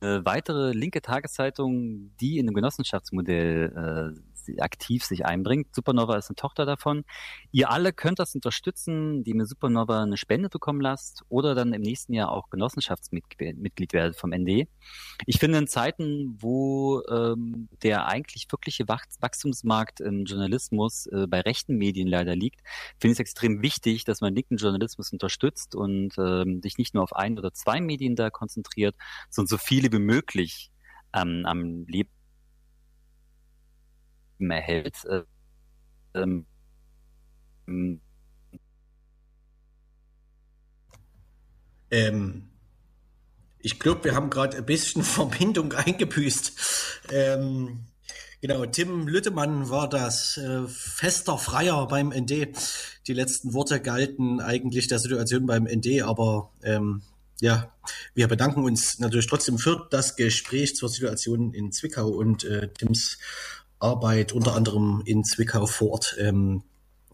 eine weitere linke Tageszeitung, die in einem Genossenschaftsmodell äh, aktiv sich einbringt. Supernova ist eine Tochter davon. Ihr alle könnt das unterstützen, die mir Supernova eine Spende bekommen lasst oder dann im nächsten Jahr auch Genossenschaftsmitglied werdet vom ND. Ich finde in Zeiten, wo ähm, der eigentlich wirkliche Wachstumsmarkt im Journalismus äh, bei rechten Medien leider liegt, finde ich es extrem wichtig, dass man linken Journalismus unterstützt und ähm, sich nicht nur auf ein oder zwei Medien da konzentriert, sondern so viele wie möglich ähm, am Leben erhält. Äh, ähm, Ähm, ich glaube, wir haben gerade ein bisschen *laughs* Verbindung eingebüßt. Ähm, genau, Tim Lüttemann war das äh, fester Freier beim ND. Die letzten Worte galten eigentlich der Situation beim ND, aber ähm, ja, wir bedanken uns natürlich trotzdem für das Gespräch zur Situation in Zwickau und äh, Tims Arbeit unter anderem in Zwickau vor Ort. Ähm,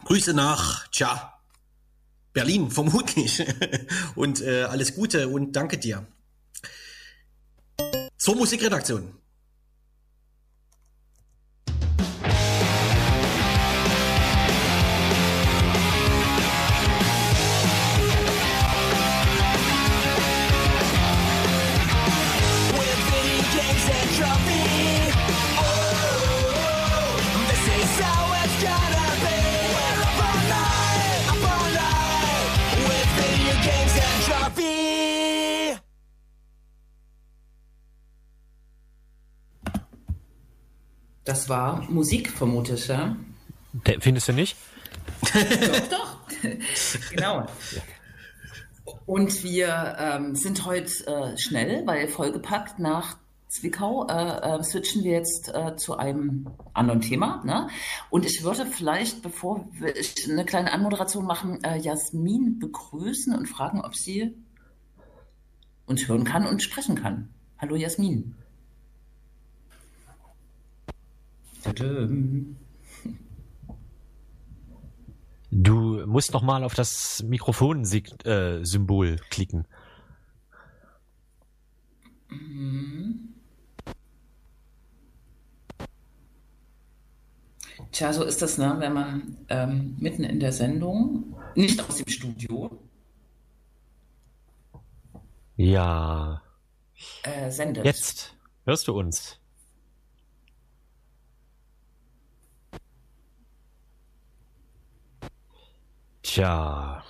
Grüße nach, tja, Berlin vermutlich. *laughs* und äh, alles Gute und danke dir. Zur Musikredaktion. Das war Musik, vermute ich, ja? Der- Findest du nicht? doch, doch. *laughs* genau. Und wir ähm, sind heute äh, schnell, weil vollgepackt nach Zwickau äh, äh, switchen wir jetzt äh, zu einem anderen Thema. Ne? Und ich würde vielleicht, bevor wir ich eine kleine Anmoderation machen, äh, Jasmin begrüßen und fragen, ob sie uns hören kann und sprechen kann. Hallo Jasmin. Du musst noch mal auf das Mikrofon-Symbol klicken. Tja, so ist das, ne? wenn man ähm, mitten in der Sendung, nicht aus dem Studio, Ja. äh, sendet. Jetzt hörst du uns. Tja.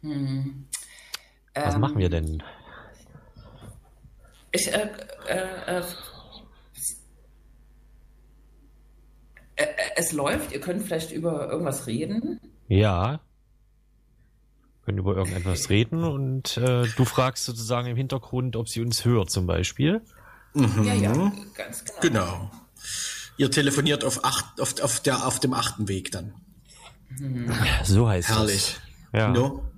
Was Ähm, machen wir denn? Ich, äh, äh, äh, äh, es läuft, ihr könnt vielleicht über irgendwas reden. Ja. Wir können über irgendetwas reden und äh, du fragst sozusagen im Hintergrund, ob sie uns hört zum Beispiel. Ja, ja, ganz genau. Genau. Ihr telefoniert auf, acht, auf, auf, der, auf dem achten Weg dann. *laughs* So heißt Herrlich. das. Ja. No?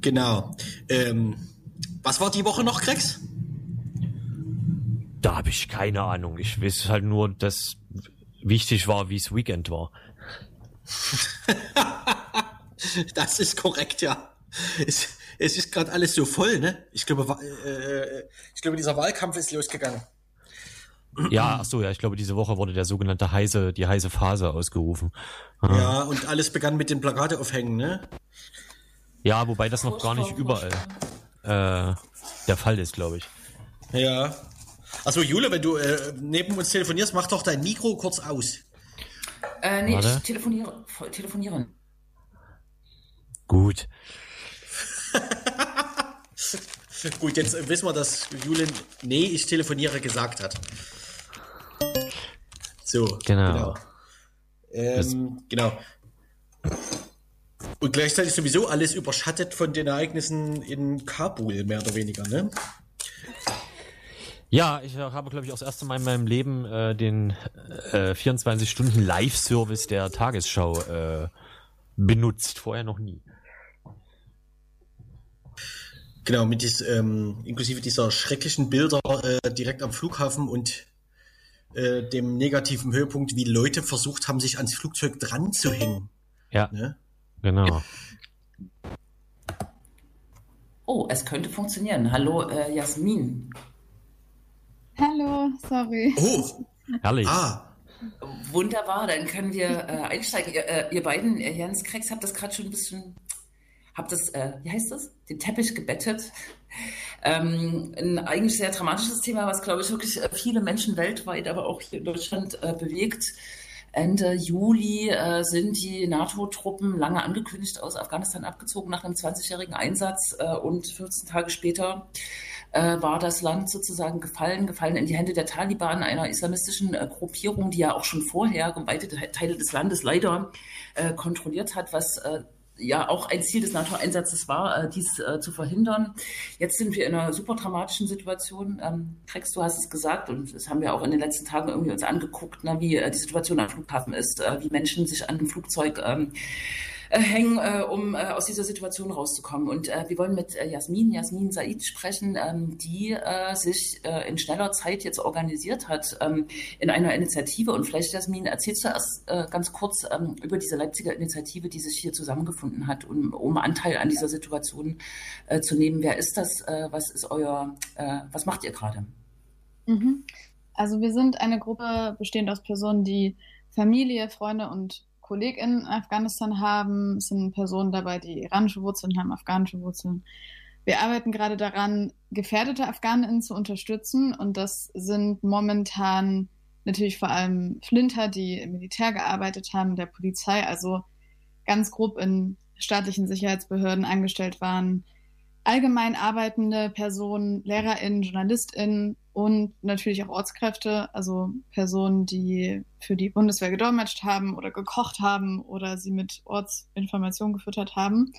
Genau. Ähm, was war die Woche noch, Krex? Da habe ich keine Ahnung. Ich weiß halt nur, dass wichtig war, wie es Weekend war. *laughs* Das ist korrekt, ja. Es, es ist gerade alles so voll, ne? Ich glaube, wa- äh, ich glaube, dieser Wahlkampf ist losgegangen. Ja, ach so, ja, ich glaube, diese Woche wurde der sogenannte heiße, die heiße Phase ausgerufen. Ja, und alles begann mit den Plakate aufhängen, ne? Ja, wobei das noch gar nicht überall äh, der Fall ist, glaube ich. Ja. Also Jule, wenn du äh, neben uns telefonierst, mach doch dein Mikro kurz aus. Äh, nee, Warte. ich telefoniere, telefonieren. Gut. *laughs* Gut, jetzt äh, wissen wir, dass Jule nee, ich telefoniere gesagt hat. So, Genau. Ähm, genau. Und gleichzeitig sowieso alles überschattet von den Ereignissen in Kabul, mehr oder weniger, ne? Ja, ich habe, glaube ich, auch das erste Mal in meinem Leben äh, den äh, 24-Stunden-Live-Service der Tagesschau äh, benutzt. Vorher noch nie. Genau, mit dies, ähm, inklusive dieser schrecklichen Bilder äh, direkt am Flughafen und äh, dem negativen Höhepunkt, wie Leute versucht haben, sich ans Flugzeug dran zu hängen. Ja, Ne? genau. Oh, es könnte funktionieren. Hallo, äh, Jasmin. Hallo, sorry. Oh, Herrlich. ah, Wunderbar, dann können wir äh, einsteigen. Ihr, äh, ihr beiden, äh, Jens Krex, habt das gerade schon ein bisschen, habt das, äh, wie heißt das? Den Teppich gebettet. Ähm, ein eigentlich sehr dramatisches Thema, was, glaube ich, wirklich äh, viele Menschen weltweit, aber auch hier in Deutschland äh, bewegt. Ende Juli äh, sind die NATO-Truppen lange angekündigt aus Afghanistan abgezogen nach einem 20-jährigen Einsatz äh, und 14 Tage später äh, war das Land sozusagen gefallen, gefallen in die Hände der Taliban, einer islamistischen äh, Gruppierung, die ja auch schon vorher weite Teile des Landes leider äh, kontrolliert hat, was äh, ja auch ein Ziel des NATO-Einsatzes war, äh, dies äh, zu verhindern. Jetzt sind wir in einer super dramatischen Situation. Ähm, Krex, du hast es gesagt und das haben wir auch in den letzten Tagen irgendwie uns angeguckt, ne, wie äh, die Situation am Flughafen ist, äh, wie Menschen sich an dem Flugzeug ähm, äh, hängen, äh, um äh, aus dieser Situation rauszukommen. Und äh, wir wollen mit äh, Jasmin, Jasmin Said sprechen, ähm, die äh, sich äh, in schneller Zeit jetzt organisiert hat ähm, in einer Initiative. Und vielleicht, Jasmin, erzählst du erst äh, ganz kurz ähm, über diese Leipziger Initiative, die sich hier zusammengefunden hat, um, um Anteil an dieser Situation äh, zu nehmen. Wer ist das? Äh, was ist euer, äh, was macht ihr gerade? Mhm. Also wir sind eine Gruppe bestehend aus Personen, die Familie, Freunde und KollegInnen in Afghanistan haben. Es sind Personen dabei, die iranische Wurzeln haben, afghanische Wurzeln. Wir arbeiten gerade daran, gefährdete AfghanInnen zu unterstützen und das sind momentan natürlich vor allem Flinter, die im Militär gearbeitet haben, der Polizei, also ganz grob in staatlichen Sicherheitsbehörden angestellt waren, allgemein arbeitende Personen, LehrerInnen, JournalistInnen und natürlich auch Ortskräfte, also Personen, die für die Bundeswehr gedolmetscht haben oder gekocht haben oder sie mit Ortsinformationen gefüttert haben.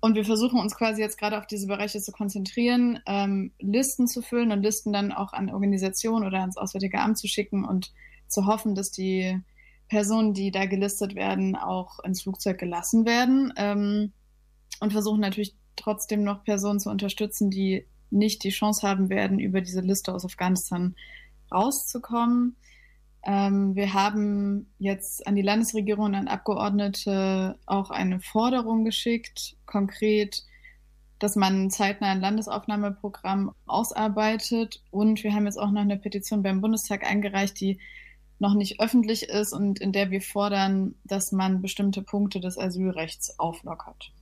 Und wir versuchen uns quasi jetzt gerade auf diese Bereiche zu konzentrieren, ähm, Listen zu füllen und Listen dann auch an Organisationen oder ans Auswärtige Amt zu schicken und zu hoffen, dass die Personen, die da gelistet werden, auch ins Flugzeug gelassen werden. Ähm, und versuchen natürlich trotzdem noch Personen zu unterstützen, die nicht die Chance haben werden, über diese Liste aus Afghanistan rauszukommen. Ähm, wir haben jetzt an die Landesregierung und an Abgeordnete auch eine Forderung geschickt, konkret, dass man zeitnah ein Landesaufnahmeprogramm ausarbeitet. Und wir haben jetzt auch noch eine Petition beim Bundestag eingereicht, die noch nicht öffentlich ist und in der wir fordern, dass man bestimmte Punkte des Asylrechts auflockert.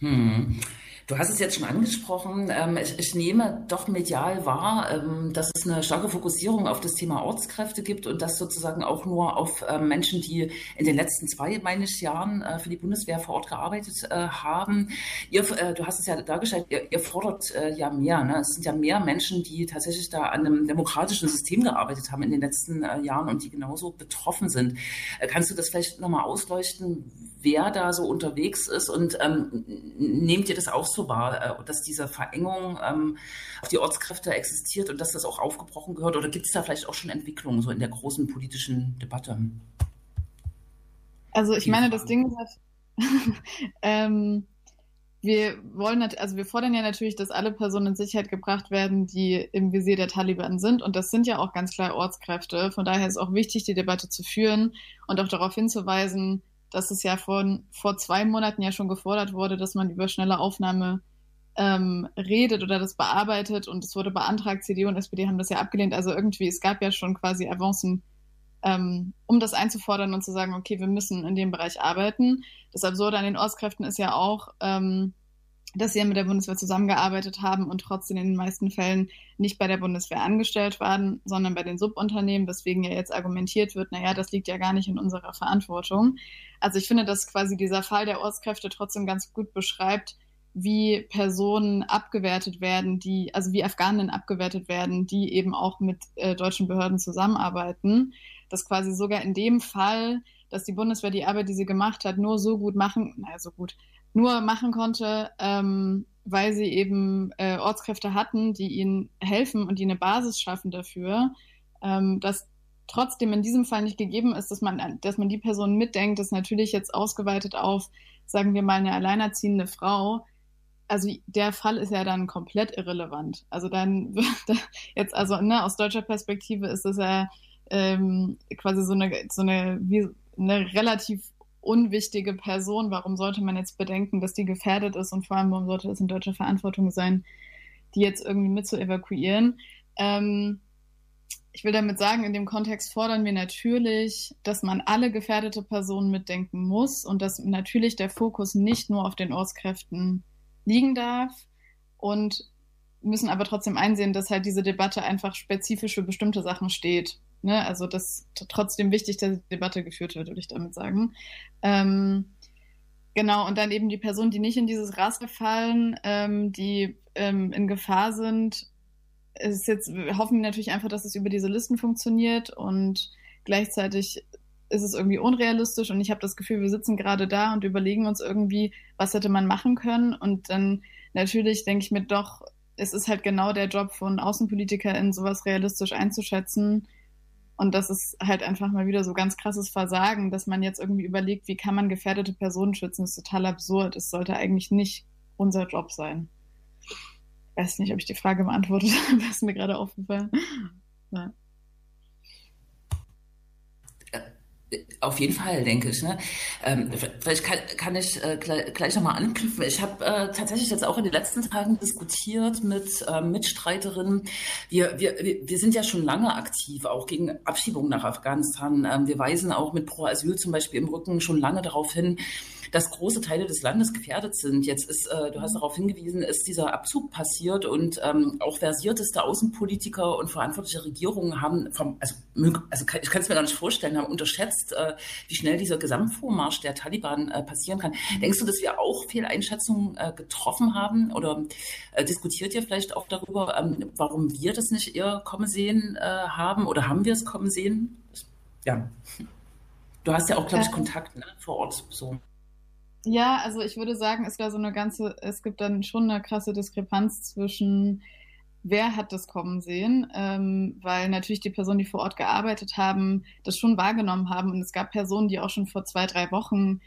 Hm. Du hast es jetzt schon angesprochen. Ähm, ich, nehme doch medial wahr, ähm, dass es eine starke Fokussierung auf das Thema Ortskräfte gibt und das sozusagen auch nur auf ähm, Menschen, die in den letzten zwei, meine ich, Jahren äh, für die Bundeswehr vor Ort gearbeitet äh, haben. Ihr, äh, du hast es ja dargestellt, ihr, ihr fordert ja mehr. Ne? Es sind ja mehr Menschen, die tatsächlich da an einem demokratischen System gearbeitet haben in den letzten Jahren und die genauso betroffen sind. Kannst du das vielleicht nochmal ausleuchten, wer da so unterwegs ist und ähm, nehmt ihr das auch so wahr, äh, dass diese Verengung ähm, auf die Ortskräfte existiert und dass das auch aufgebrochen gehört? Oder gibt es da vielleicht auch schon Entwicklungen so in der großen politischen Debatte? Also ich Viele meine, das Fragen. Ding ist, *laughs* ähm, wir wollen, also wir fordern ja natürlich, dass alle Personen in Sicherheit gebracht werden, die im Visier der Taliban sind. Und das sind ja auch ganz klar Ortskräfte. Von daher ist auch wichtig, die Debatte zu führen und auch darauf hinzuweisen, dass es ja von, vor zwei Monaten ja schon gefordert wurde, dass man über schnelle Aufnahme ähm, redet oder das bearbeitet. Und es wurde beantragt, CDU und SPD haben das ja abgelehnt. Also irgendwie, es gab ja schon quasi Avancen, ähm, um das einzufordern und zu sagen, okay, wir müssen in dem Bereich arbeiten. Das Absurde an den Ortskräften ist ja auch, ähm, dass sie ja mit der Bundeswehr zusammengearbeitet haben und trotzdem in den meisten Fällen nicht bei der Bundeswehr angestellt waren, sondern bei den Subunternehmen, weswegen ja jetzt argumentiert wird, naja, das liegt ja gar nicht in unserer Verantwortung. Also ich finde, dass quasi dieser Fall der Ortskräfte trotzdem ganz gut beschreibt, wie Personen abgewertet werden, die, also wie Afghanen abgewertet werden, die eben auch mit äh, deutschen Behörden zusammenarbeiten. Dass quasi sogar in dem Fall, dass die Bundeswehr die Arbeit, die sie gemacht hat, nur so gut machen, naja, so gut, nur machen konnte, ähm, weil sie eben äh, Ortskräfte hatten, die ihnen helfen und die eine Basis schaffen dafür, ähm, dass trotzdem in diesem Fall nicht gegeben ist, dass man, dass man die Person mitdenkt, das natürlich jetzt ausgeweitet auf, sagen wir mal, eine alleinerziehende Frau, also der Fall ist ja dann komplett irrelevant. Also dann *laughs* wird jetzt, also ne, aus deutscher Perspektive ist das ja ähm, quasi so eine, so eine, wie eine relativ unwichtige Person. Warum sollte man jetzt bedenken, dass die gefährdet ist und vor allem, warum sollte es in deutscher Verantwortung sein, die jetzt irgendwie mit zu evakuieren? Ähm, ich will damit sagen, in dem Kontext fordern wir natürlich, dass man alle gefährdete Personen mitdenken muss und dass natürlich der Fokus nicht nur auf den Ortskräften liegen darf und müssen aber trotzdem einsehen, dass halt diese Debatte einfach spezifisch für bestimmte Sachen steht. Ne? Also das trotzdem wichtig, dass die Debatte geführt wird, würde ich damit sagen. Ähm, genau, und dann eben die Personen, die nicht in dieses Raster fallen, ähm, die ähm, in Gefahr sind, ist jetzt, hoffen wir natürlich einfach, dass es über diese Listen funktioniert und gleichzeitig ist es irgendwie unrealistisch und ich habe das Gefühl, wir sitzen gerade da und überlegen uns irgendwie, was hätte man machen können. Und dann natürlich denke ich mir doch, es ist halt genau der Job von AußenpolitikerInnen, sowas realistisch einzuschätzen. Und das ist halt einfach mal wieder so ganz krasses Versagen, dass man jetzt irgendwie überlegt, wie kann man gefährdete Personen schützen. Das ist total absurd. Es sollte eigentlich nicht unser Job sein. Ich weiß nicht, ob ich die Frage beantwortet *laughs* habe, ist mir gerade aufgefallen. Ja. Auf jeden Fall, denke ich. Ne? Ähm, vielleicht kann, kann ich äh, gleich, gleich nochmal anknüpfen. Ich habe äh, tatsächlich jetzt auch in den letzten Tagen diskutiert mit äh, Mitstreiterinnen. Wir, wir, wir sind ja schon lange aktiv, auch gegen Abschiebungen nach Afghanistan. Ähm, wir weisen auch mit Pro Asyl zum Beispiel im Rücken schon lange darauf hin, dass große Teile des Landes gefährdet sind. Jetzt ist, äh, du hast darauf hingewiesen, ist dieser Abzug passiert und ähm, auch versierteste Außenpolitiker und verantwortliche Regierungen haben, vom, also, also ich kann es mir gar nicht vorstellen, haben unterschätzt, äh, wie schnell dieser Gesamtvormarsch der Taliban äh, passieren kann. Denkst du, dass wir auch Fehleinschätzungen äh, getroffen haben oder äh, diskutiert ihr vielleicht auch darüber, ähm, warum wir das nicht eher kommen sehen äh, haben oder haben wir es kommen sehen? Ja. Du hast ja auch, glaube ich, Kontakt ne, vor Ort. So. Ja, also ich würde sagen, es wäre so eine ganze, es gibt dann schon eine krasse Diskrepanz zwischen wer hat das kommen sehen, ähm, weil natürlich die Personen, die vor Ort gearbeitet haben, das schon wahrgenommen haben und es gab Personen, die auch schon vor zwei, drei Wochen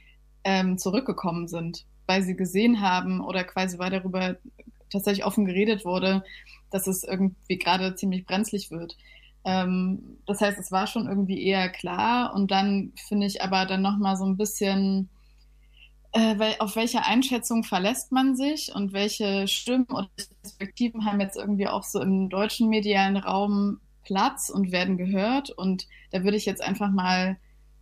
ähm, zurückgekommen sind, weil sie gesehen haben oder quasi weil darüber tatsächlich offen geredet wurde, dass es irgendwie gerade ziemlich brenzlig wird. Ähm, das heißt, es war schon irgendwie eher klar und dann finde ich aber dann nochmal so ein bisschen äh, auf welche Einschätzung verlässt man sich und welche Stimmen und Perspektiven haben jetzt irgendwie auch so im deutschen medialen Raum Platz und werden gehört. Und da würde ich jetzt einfach mal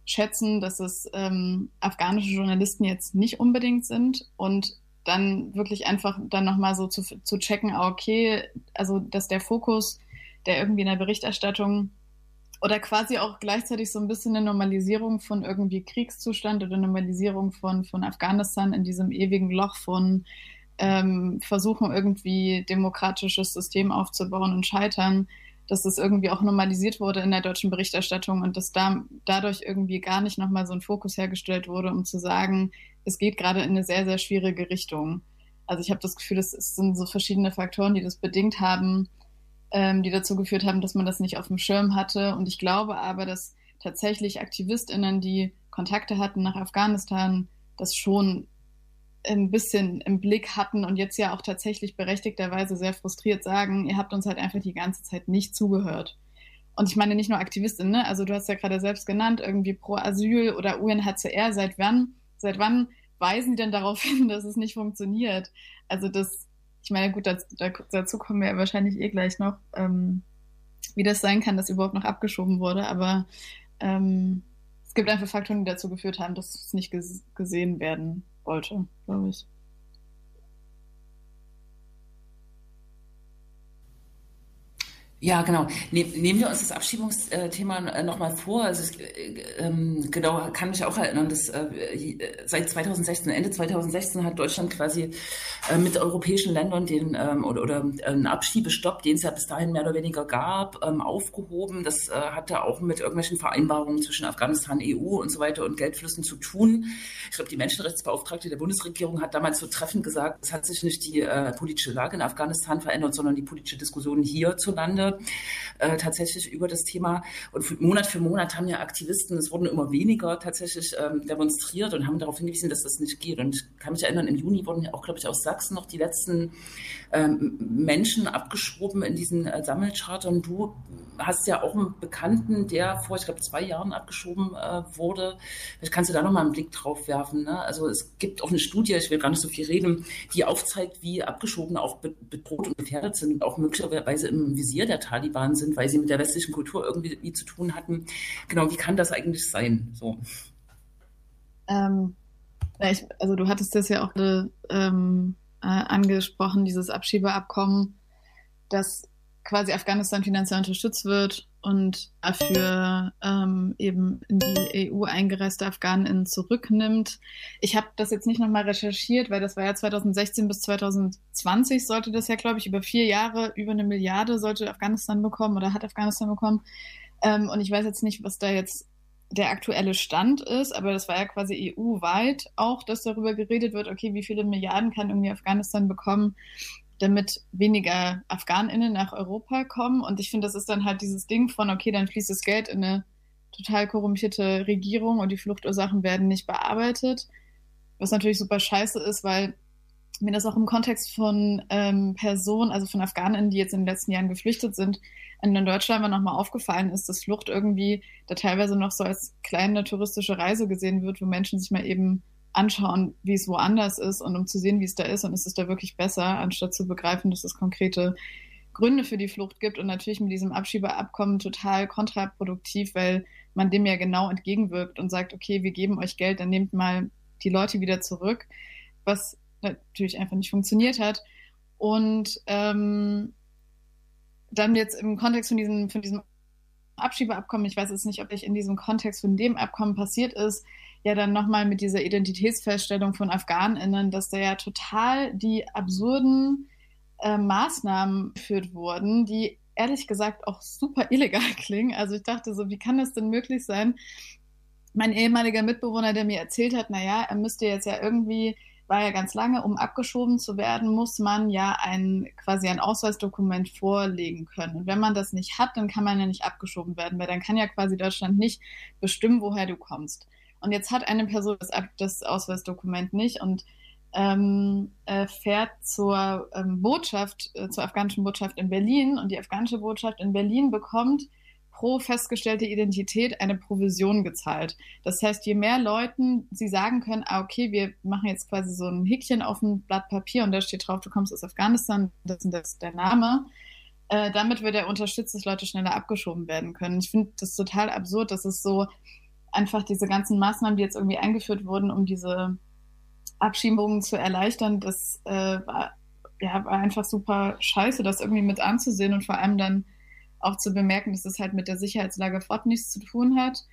schätzen, dass es ähm, afghanische Journalisten jetzt nicht unbedingt sind und dann wirklich einfach dann nochmal so zu, zu checken, ah, okay, also dass der Fokus, der irgendwie in der Berichterstattung oder quasi auch gleichzeitig so ein bisschen eine Normalisierung von irgendwie Kriegszustand oder Normalisierung von, von Afghanistan in diesem ewigen Loch von ähm, Versuchen, irgendwie demokratisches System aufzubauen und scheitern, dass das irgendwie auch normalisiert wurde in der deutschen Berichterstattung und dass da dadurch irgendwie gar nicht nochmal so ein Fokus hergestellt wurde, um zu sagen, es geht gerade in eine sehr, sehr schwierige Richtung. Also ich habe das Gefühl, es sind so verschiedene Faktoren, die das bedingt haben, ähm, die dazu geführt haben, dass man das nicht auf dem Schirm hatte. Und ich glaube aber, dass tatsächlich AktivistInnen, die Kontakte hatten nach Afghanistan, das schon ein bisschen im Blick hatten und jetzt ja auch tatsächlich berechtigterweise sehr frustriert sagen, ihr habt uns halt einfach die ganze Zeit nicht zugehört. Und ich meine nicht nur Aktivistinnen, ne? also du hast ja gerade selbst genannt, irgendwie pro Asyl oder UNHCR, seit wann, seit wann weisen die denn darauf *laughs* hin, dass es nicht funktioniert? Also das, ich meine, gut, dazu, dazu kommen wir ja wahrscheinlich eh gleich noch, ähm, wie das sein kann, dass überhaupt noch abgeschoben wurde. Aber ähm, es gibt einfach Faktoren, die dazu geführt haben, dass es nicht ges gesehen werden wollte, glaube ich. Ja, genau. Ne, nehmen wir uns das Abschiebungsthema nochmal vor. Also es, äh, ähm, genau, kann mich auch erinnern, dass äh, seit 2016, Ende 2016 hat Deutschland quasi äh, mit europäischen Ländern den ähm, oder, oder einen Abschiebestopp, den es ja bis dahin mehr oder weniger gab, ähm, aufgehoben. Das äh, hatte auch mit irgendwelchen Vereinbarungen zwischen Afghanistan, EU und so weiter und Geldflüssen zu tun. Ich glaube, die Menschenrechtsbeauftragte der Bundesregierung hat damals so treffend gesagt, es hat sich nicht die äh, politische Lage in Afghanistan verändert, sondern die politische Diskussion hierzulande äh, tatsächlich über das Thema. Und Monat für Monat haben ja Aktivisten, es wurden immer weniger tatsächlich ähm, demonstriert und haben darauf hingewiesen, dass das nicht geht. Und ich kann mich erinnern, im Juni wurden ja auch, glaube ich, aus Sachsen noch die letzten ähm, Menschen abgeschoben in diesen äh, Sammelchartern. Du hast ja auch einen Bekannten, der vor, ich glaube, zwei Jahren abgeschoben äh, wurde. Vielleicht kannst du da nochmal einen Blick drauf werfen. Ne? Also es gibt auch eine Studie, ich will gar nicht so viel reden, die aufzeigt, wie Abgeschobene auch bedroht und gefährdet sind auch möglicherweise im Visier der Taliban sind, weil sie mit der westlichen Kultur irgendwie zu tun hatten. Genau, wie kann das eigentlich sein? So. Ähm, ich, also du hattest das ja auch ähm, äh, angesprochen, dieses Abschiebeabkommen, dass quasi Afghanistan finanziell unterstützt wird und dafür ähm, eben in die EU eingereiste AfghanInnen zurücknimmt. Ich habe das jetzt nicht nochmal recherchiert, weil das war ja 2016 bis 2020 sollte das ja, glaube ich, über vier Jahre über eine Milliarde sollte Afghanistan bekommen oder hat Afghanistan bekommen. Ähm, und ich weiß jetzt nicht, was da jetzt der aktuelle Stand ist, aber das war ja quasi EU-weit auch, dass darüber geredet wird, okay, wie viele Milliarden kann irgendwie Afghanistan bekommen, damit weniger AfghanInnen nach Europa kommen. Und ich finde, das ist dann halt dieses Ding von, okay, dann fließt das Geld in eine total korrumpierte Regierung und die Fluchtursachen werden nicht bearbeitet. Was natürlich super scheiße ist, weil mir das auch im Kontext von ähm, Personen, also von AfghanInnen, die jetzt in den letzten Jahren geflüchtet sind, in Deutschland nochmal aufgefallen ist, dass Flucht irgendwie da teilweise noch so als kleine touristische Reise gesehen wird, wo Menschen sich mal eben anschauen, wie es woanders ist und um zu sehen, wie es da ist und ist es da wirklich besser, anstatt zu begreifen, dass es konkrete Gründe für die Flucht gibt und natürlich mit diesem Abschiebeabkommen total kontraproduktiv, weil man dem ja genau entgegenwirkt und sagt, okay, wir geben euch Geld, dann nehmt mal die Leute wieder zurück, was natürlich einfach nicht funktioniert hat. Und ähm, dann jetzt im Kontext von diesem, von diesem Abschiebeabkommen, ich weiß jetzt nicht, ob ich in diesem Kontext von dem Abkommen passiert ist, ja dann nochmal mit dieser Identitätsfeststellung von AfghanInnen, dass da ja total die absurden äh, Maßnahmen geführt wurden, die ehrlich gesagt auch super illegal *laughs* klingen. Also ich dachte so, wie kann das denn möglich sein? Mein ehemaliger Mitbewohner, der mir erzählt hat, naja, er müsste jetzt ja irgendwie war ja ganz lange, um abgeschoben zu werden, muss man ja ein quasi ein Ausweisdokument vorlegen können. Und wenn man das nicht hat, dann kann man ja nicht abgeschoben werden, weil dann kann ja quasi Deutschland nicht bestimmen, woher du kommst. Und jetzt hat eine Person das, das Ausweisdokument nicht und ähm, äh, fährt zur ähm, Botschaft, äh, zur afghanischen Botschaft in Berlin und die afghanische Botschaft in Berlin bekommt pro festgestellte Identität eine Provision gezahlt. Das heißt, je mehr Leuten sie sagen können, ah, okay, wir machen jetzt quasi so ein Häkchen auf ein Blatt Papier und da steht drauf, du kommst aus Afghanistan, das ist der Name, äh, damit wird er unterstützt, dass Leute schneller abgeschoben werden können. Ich finde das total absurd, dass es so einfach diese ganzen Maßnahmen, die jetzt irgendwie eingeführt wurden, um diese Abschiebungen zu erleichtern, das äh, war, ja, war einfach super scheiße, das irgendwie mit anzusehen und vor allem dann auch zu bemerken, dass es halt mit der Sicherheitslage fort nichts zu tun hat.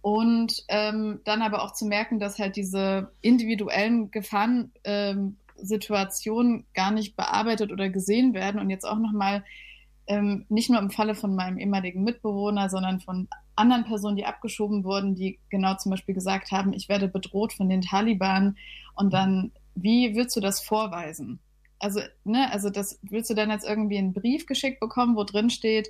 Und ähm, dann aber auch zu merken, dass halt diese individuellen Gefahrensituationen ähm, gar nicht bearbeitet oder gesehen werden. Und jetzt auch nochmal ähm, nicht nur im Falle von meinem ehemaligen Mitbewohner, sondern von anderen Personen, die abgeschoben wurden, die genau zum Beispiel gesagt haben, ich werde bedroht von den Taliban. Und dann, wie willst du das vorweisen? Also, ne, also das willst du dann jetzt irgendwie einen Brief geschickt bekommen, wo drin steht,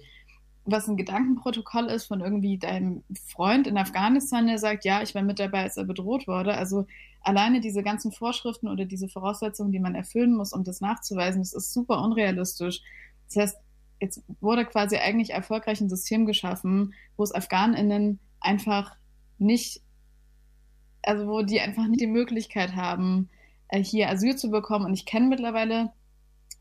was ein Gedankenprotokoll ist von irgendwie deinem Freund in Afghanistan, der sagt, ja, ich war mit dabei, als er bedroht wurde. Also alleine diese ganzen Vorschriften oder diese Voraussetzungen, die man erfüllen muss, um das nachzuweisen, das ist super unrealistisch. Das heißt, jetzt wurde quasi eigentlich erfolgreich ein System geschaffen, wo es AfghanInnen einfach nicht, also wo die einfach nicht die Möglichkeit haben, äh, hier Asyl zu bekommen. Und ich kenne mittlerweile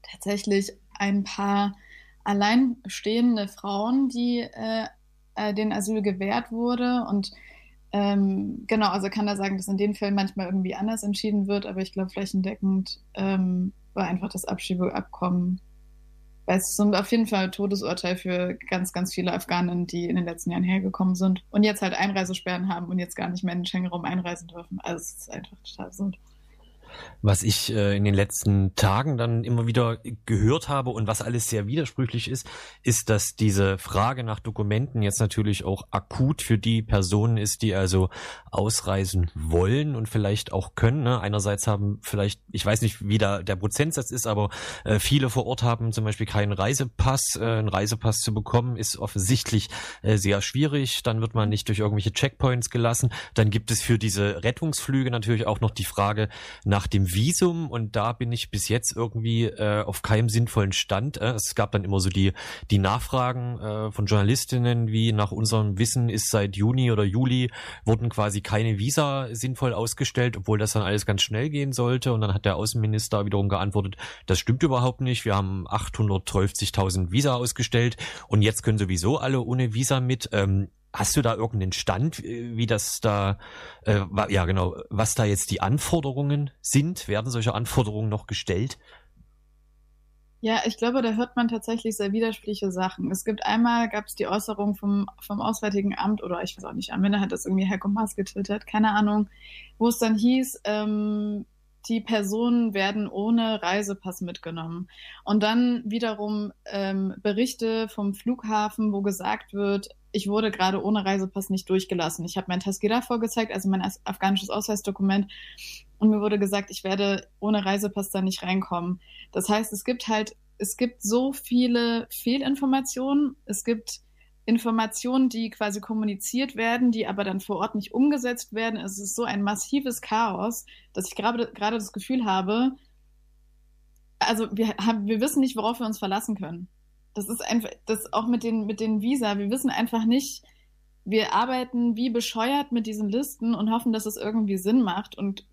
tatsächlich ein paar alleinstehende Frauen, die äh, äh, den Asyl gewährt wurde. Und ähm, genau, also kann da sagen, dass in den Fällen manchmal irgendwie anders entschieden wird, aber ich glaube, flächendeckend ähm, war einfach das Abschiebeabkommen weil es ist auf jeden Fall ein Todesurteil für ganz, ganz viele Afghanen, die in den letzten Jahren hergekommen sind und jetzt halt Einreisesperren haben und jetzt gar nicht mehr in den Schengen-Raum einreisen dürfen. Also es ist einfach total absurd. Was ich äh, in den letzten Tagen dann immer wieder gehört habe und was alles sehr widersprüchlich ist, ist, dass diese Frage nach Dokumenten jetzt natürlich auch akut für die Personen ist, die also ausreisen wollen und vielleicht auch können. Ne? Einerseits haben vielleicht, ich weiß nicht, wie da der Prozentsatz ist, aber äh, viele vor Ort haben zum Beispiel keinen Reisepass. Äh, einen Reisepass zu bekommen ist offensichtlich äh, sehr schwierig. Dann wird man nicht durch irgendwelche Checkpoints gelassen. Dann gibt es für diese Rettungsflüge natürlich auch noch die Frage nach nach dem Visum und da bin ich bis jetzt irgendwie äh, auf keinem sinnvollen Stand. Äh. Es gab dann immer so die, die Nachfragen äh, von Journalistinnen, wie nach unserem Wissen ist seit Juni oder Juli wurden quasi keine Visa sinnvoll ausgestellt, obwohl das dann alles ganz schnell gehen sollte. Und dann hat der Außenminister wiederum geantwortet, das stimmt überhaupt nicht. Wir haben 850.000 Visa ausgestellt und jetzt können sowieso alle ohne Visa mit. Ähm, Hast du da irgendeinen Stand, wie das da, äh, ja genau, was da jetzt die Anforderungen sind? Werden solche Anforderungen noch gestellt? Ja, ich glaube, da hört man tatsächlich sehr widersprüchliche Sachen. Es gibt einmal, gab es die Äußerung vom, vom Auswärtigen Amt oder ich weiß auch nicht, am Ende hat das irgendwie Herr Maas getwittert, keine Ahnung, wo es dann hieß, ähm, die Personen werden ohne Reisepass mitgenommen. Und dann wiederum ähm, Berichte vom Flughafen, wo gesagt wird, ich wurde gerade ohne Reisepass nicht durchgelassen. Ich habe mein Taskira vorgezeigt, also mein afghanisches Ausweisdokument, und mir wurde gesagt, ich werde ohne Reisepass da nicht reinkommen. Das heißt, es gibt halt, es gibt so viele Fehlinformationen, es gibt Informationen, die quasi kommuniziert werden, die aber dann vor Ort nicht umgesetzt werden. Es ist so ein massives Chaos, dass ich gerade das Gefühl habe, also wir wir wissen nicht, worauf wir uns verlassen können. Das ist einfach, das auch mit den mit den Visa. Wir wissen einfach nicht. Wir arbeiten wie bescheuert mit diesen Listen und hoffen, dass es irgendwie Sinn macht. Und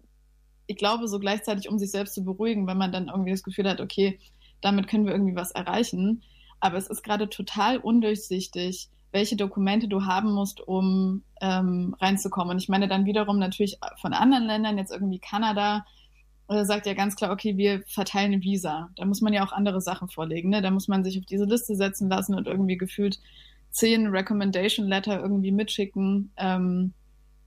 ich glaube, so gleichzeitig, um sich selbst zu beruhigen, wenn man dann irgendwie das Gefühl hat, okay, damit können wir irgendwie was erreichen aber es ist gerade total undurchsichtig, welche Dokumente du haben musst, um ähm, reinzukommen. Und ich meine dann wiederum natürlich von anderen Ländern, jetzt irgendwie Kanada, sagt ja ganz klar, okay, wir verteilen Visa. Da muss man ja auch andere Sachen vorlegen. Ne? Da muss man sich auf diese Liste setzen lassen und irgendwie gefühlt zehn Recommendation Letter irgendwie mitschicken. Ähm,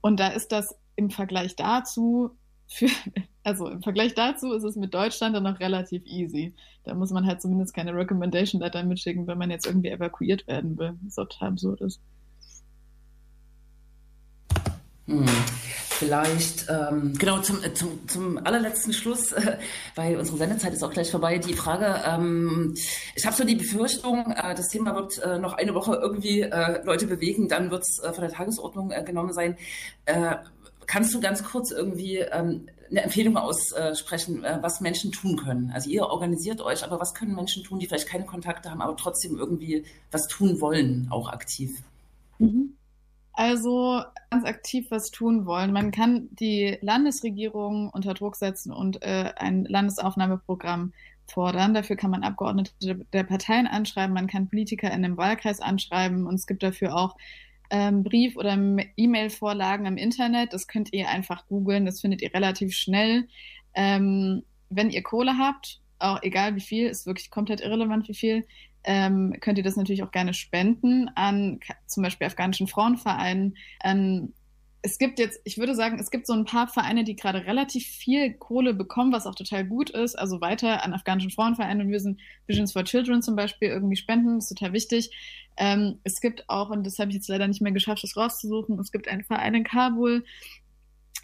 und da ist das im Vergleich dazu für, *laughs* also im Vergleich dazu ist es mit Deutschland dann noch relativ easy. Da muss man halt zumindest keine Recommendation Letter mitschicken, wenn man jetzt irgendwie evakuiert werden will, was total absurd ist. Hm. Vielleicht, ähm, genau, zum, äh, zum, zum allerletzten Schluss, äh, *laughs* weil unsere Sendezeit ist auch gleich vorbei, die Frage, ähm, ich habe so die Befürchtung, äh, das Thema wird äh, noch eine Woche irgendwie äh, Leute bewegen, dann wird es äh, von der Tagesordnung äh, genommen sein. Äh, Kannst du ganz kurz irgendwie ähm, eine Empfehlung aussprechen, äh, was Menschen tun können? Also ihr organisiert euch, aber was können Menschen tun, die vielleicht keine Kontakte haben, aber trotzdem irgendwie was tun wollen, auch aktiv? Mhm. Also ganz aktiv was tun wollen. Man kann die Landesregierung unter Druck setzen und äh, ein Landesaufnahmeprogramm fordern. Dafür kann man Abgeordnete der Parteien anschreiben, man kann Politiker in einem Wahlkreis anschreiben und es gibt dafür auch ähm, Brief- oder E-Mail-Vorlagen im Internet. Das könnt ihr einfach googeln, das findet ihr relativ schnell. Ähm, wenn ihr Kohle habt, auch egal wie viel, ist wirklich komplett irrelevant wie viel, ähm, könnt ihr das natürlich auch gerne spenden an zum Beispiel afghanischen Frauenvereinen, an es gibt jetzt, ich würde sagen, es gibt so ein paar Vereine, die gerade relativ viel Kohle bekommen, was auch total gut ist. Also weiter an afghanischen Frauenvereinen und wir sind Visions for Children zum Beispiel irgendwie spenden, ist total wichtig. Ähm, es gibt auch, und das habe ich jetzt leider nicht mehr geschafft, das rauszusuchen, es gibt einen Verein in Kabul,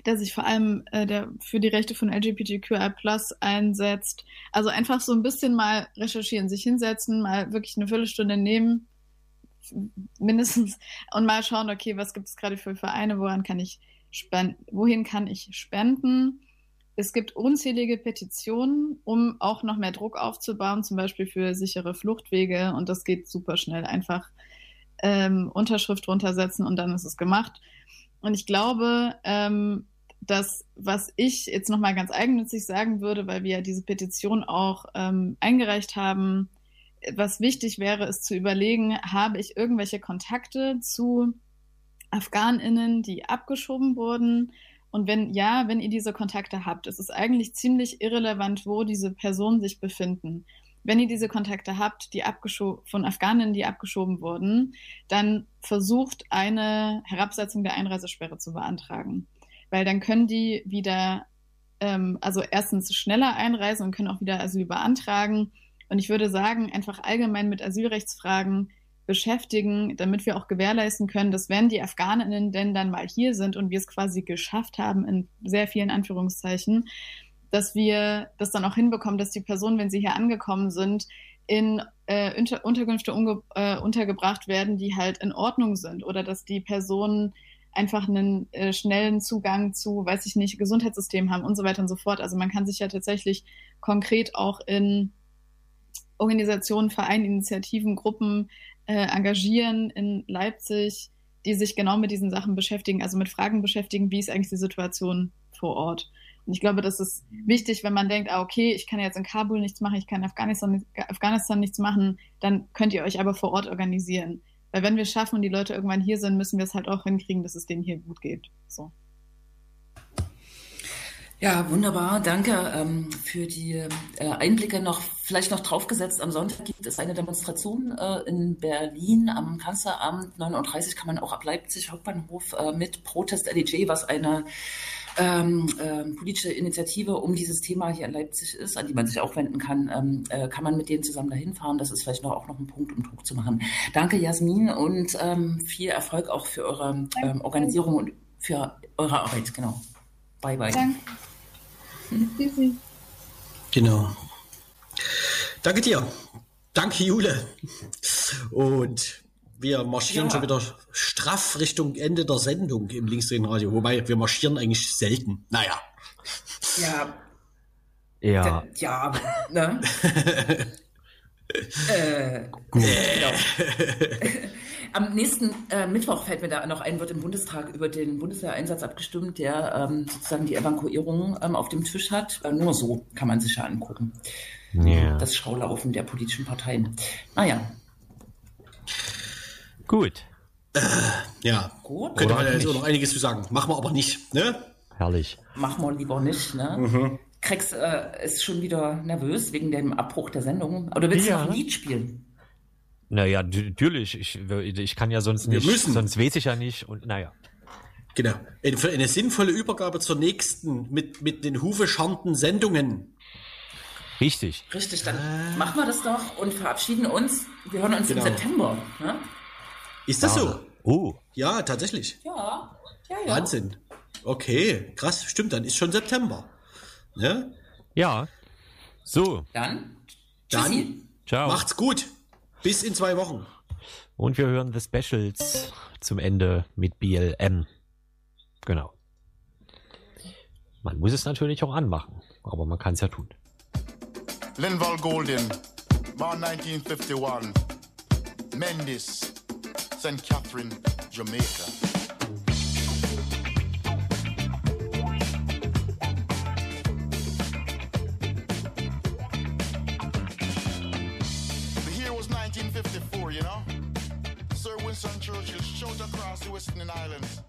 der sich vor allem äh, der für die Rechte von LGBTQI Plus einsetzt. Also einfach so ein bisschen mal recherchieren, sich hinsetzen, mal wirklich eine Viertelstunde nehmen, mindestens und mal schauen, okay, was gibt es gerade für Vereine, woran kann ich spenden, wohin kann ich spenden? Es gibt unzählige Petitionen, um auch noch mehr Druck aufzubauen, zum Beispiel für sichere Fluchtwege und das geht super schnell. Einfach ähm, Unterschrift runtersetzen und dann ist es gemacht. Und ich glaube, ähm, dass was ich jetzt nochmal ganz eigennützig sagen würde, weil wir ja diese Petition auch ähm, eingereicht haben, was wichtig wäre, ist zu überlegen, habe ich irgendwelche Kontakte zu AfghanInnen, die abgeschoben wurden? Und wenn ja, wenn ihr diese Kontakte habt, ist es eigentlich ziemlich irrelevant, wo diese Personen sich befinden. wenn ihr diese Kontakte habt, die von Afghanen, die abgeschoben wurden, dann versucht eine Herabsetzung der Einreisesperre zu beantragen. Weil dann können die wieder, ähm, also erstens schneller einreisen und können auch wieder Asyl beantragen. Und ich würde sagen, einfach allgemein mit Asylrechtsfragen beschäftigen, damit wir auch gewährleisten können, dass wenn die Afghaninnen denn dann mal hier sind und wir es quasi geschafft haben, in sehr vielen Anführungszeichen, dass wir das dann auch hinbekommen, dass die Personen, wenn sie hier angekommen sind, in äh, Unter Unterkünfte äh, untergebracht werden, die halt in Ordnung sind oder dass die Personen einfach einen äh, schnellen Zugang zu, weiß ich nicht, Gesundheitssystem haben und so weiter und so fort. Also man kann sich ja tatsächlich konkret auch in Organisationen, Vereinen, Initiativen, Gruppen äh, engagieren in Leipzig, die sich genau mit diesen Sachen beschäftigen, also mit Fragen beschäftigen, wie ist eigentlich die Situation vor Ort. Und ich glaube, das ist wichtig, wenn man denkt, ah, okay, ich kann jetzt in Kabul nichts machen, ich kann in Afghanistan, Afghanistan nichts machen, dann könnt ihr euch aber vor Ort organisieren. Weil wenn wir schaffen und die Leute irgendwann hier sind, müssen wir es halt auch hinkriegen, dass es denen hier gut geht. So. Ja, wunderbar. Danke ähm, für die äh, Einblicke. Noch vielleicht noch draufgesetzt. Am Sonntag gibt es eine Demonstration äh, in Berlin am Kanzleramt 39 kann man auch ab Leipzig Hauptbahnhof äh, mit Protest LEJ, was eine ähm, äh, politische Initiative um dieses Thema hier in Leipzig ist, an die man sich auch wenden kann, ähm, äh, kann man mit denen zusammen dahin fahren. Das ist vielleicht noch auch noch ein Punkt, um Druck zu machen. Danke, Jasmin, und ähm, viel Erfolg auch für eure ähm, Organisierung und für eure Arbeit. Genau. Bye, bye. Danke. Genau. Danke dir. Danke, Jule. Und wir marschieren ja. schon wieder straff Richtung Ende der Sendung im Linksdrehenradio. Wobei wir marschieren eigentlich selten. Naja. Ja. Ja. Ja, ne? *laughs* äh, gut, genau. Am nächsten äh, Mittwoch fällt mir da noch ein, wird im Bundestag über den Bundeswehreinsatz abgestimmt, der ähm, sozusagen die Evakuierung ähm, auf dem Tisch hat. Äh, nur so kann man sich ja angucken. Ja. Das Schaulaufen der politischen Parteien. Naja. Gut. Äh, ja. Gut. Könnte man ja jetzt auch noch einiges zu sagen. Machen wir aber nicht, ne? Herrlich. Machen wir lieber nicht, ne? Mhm. Krex äh, ist schon wieder nervös wegen dem Abbruch der Sendung. Oder willst Ja. du noch ein Lied spielen? Naja, natürlich. Ich, ich kann ja sonst Wir nicht, müssen. sonst weiß ich ja nicht. Und naja. Genau. Eine- Für eine sinnvolle Übergabe zur nächsten mit, mit den hufescharrenden Sendungen. Richtig. Richtig, dann machen wir das doch und verabschieden uns. Wir hören uns Genau. im September. Ne? Ist das so? Oh. Ja, tatsächlich. Ja, ja, ja. Wahnsinn. Okay, krass. Stimmt, dann ist schon September. Ne? Ja. So. Dann, Dann tschüssi. Ciao. macht's gut. Bis in zwei Wochen. Und wir hören The Specials zum Ende mit BLM. Genau. Man muss es natürlich auch anmachen, aber man kann es ja tun. Linval Golden, born 1951. Mendes, St. Catherine, Jamaica. The year was 1954, you know? Sir Winston Churchill showed across the Western Islands.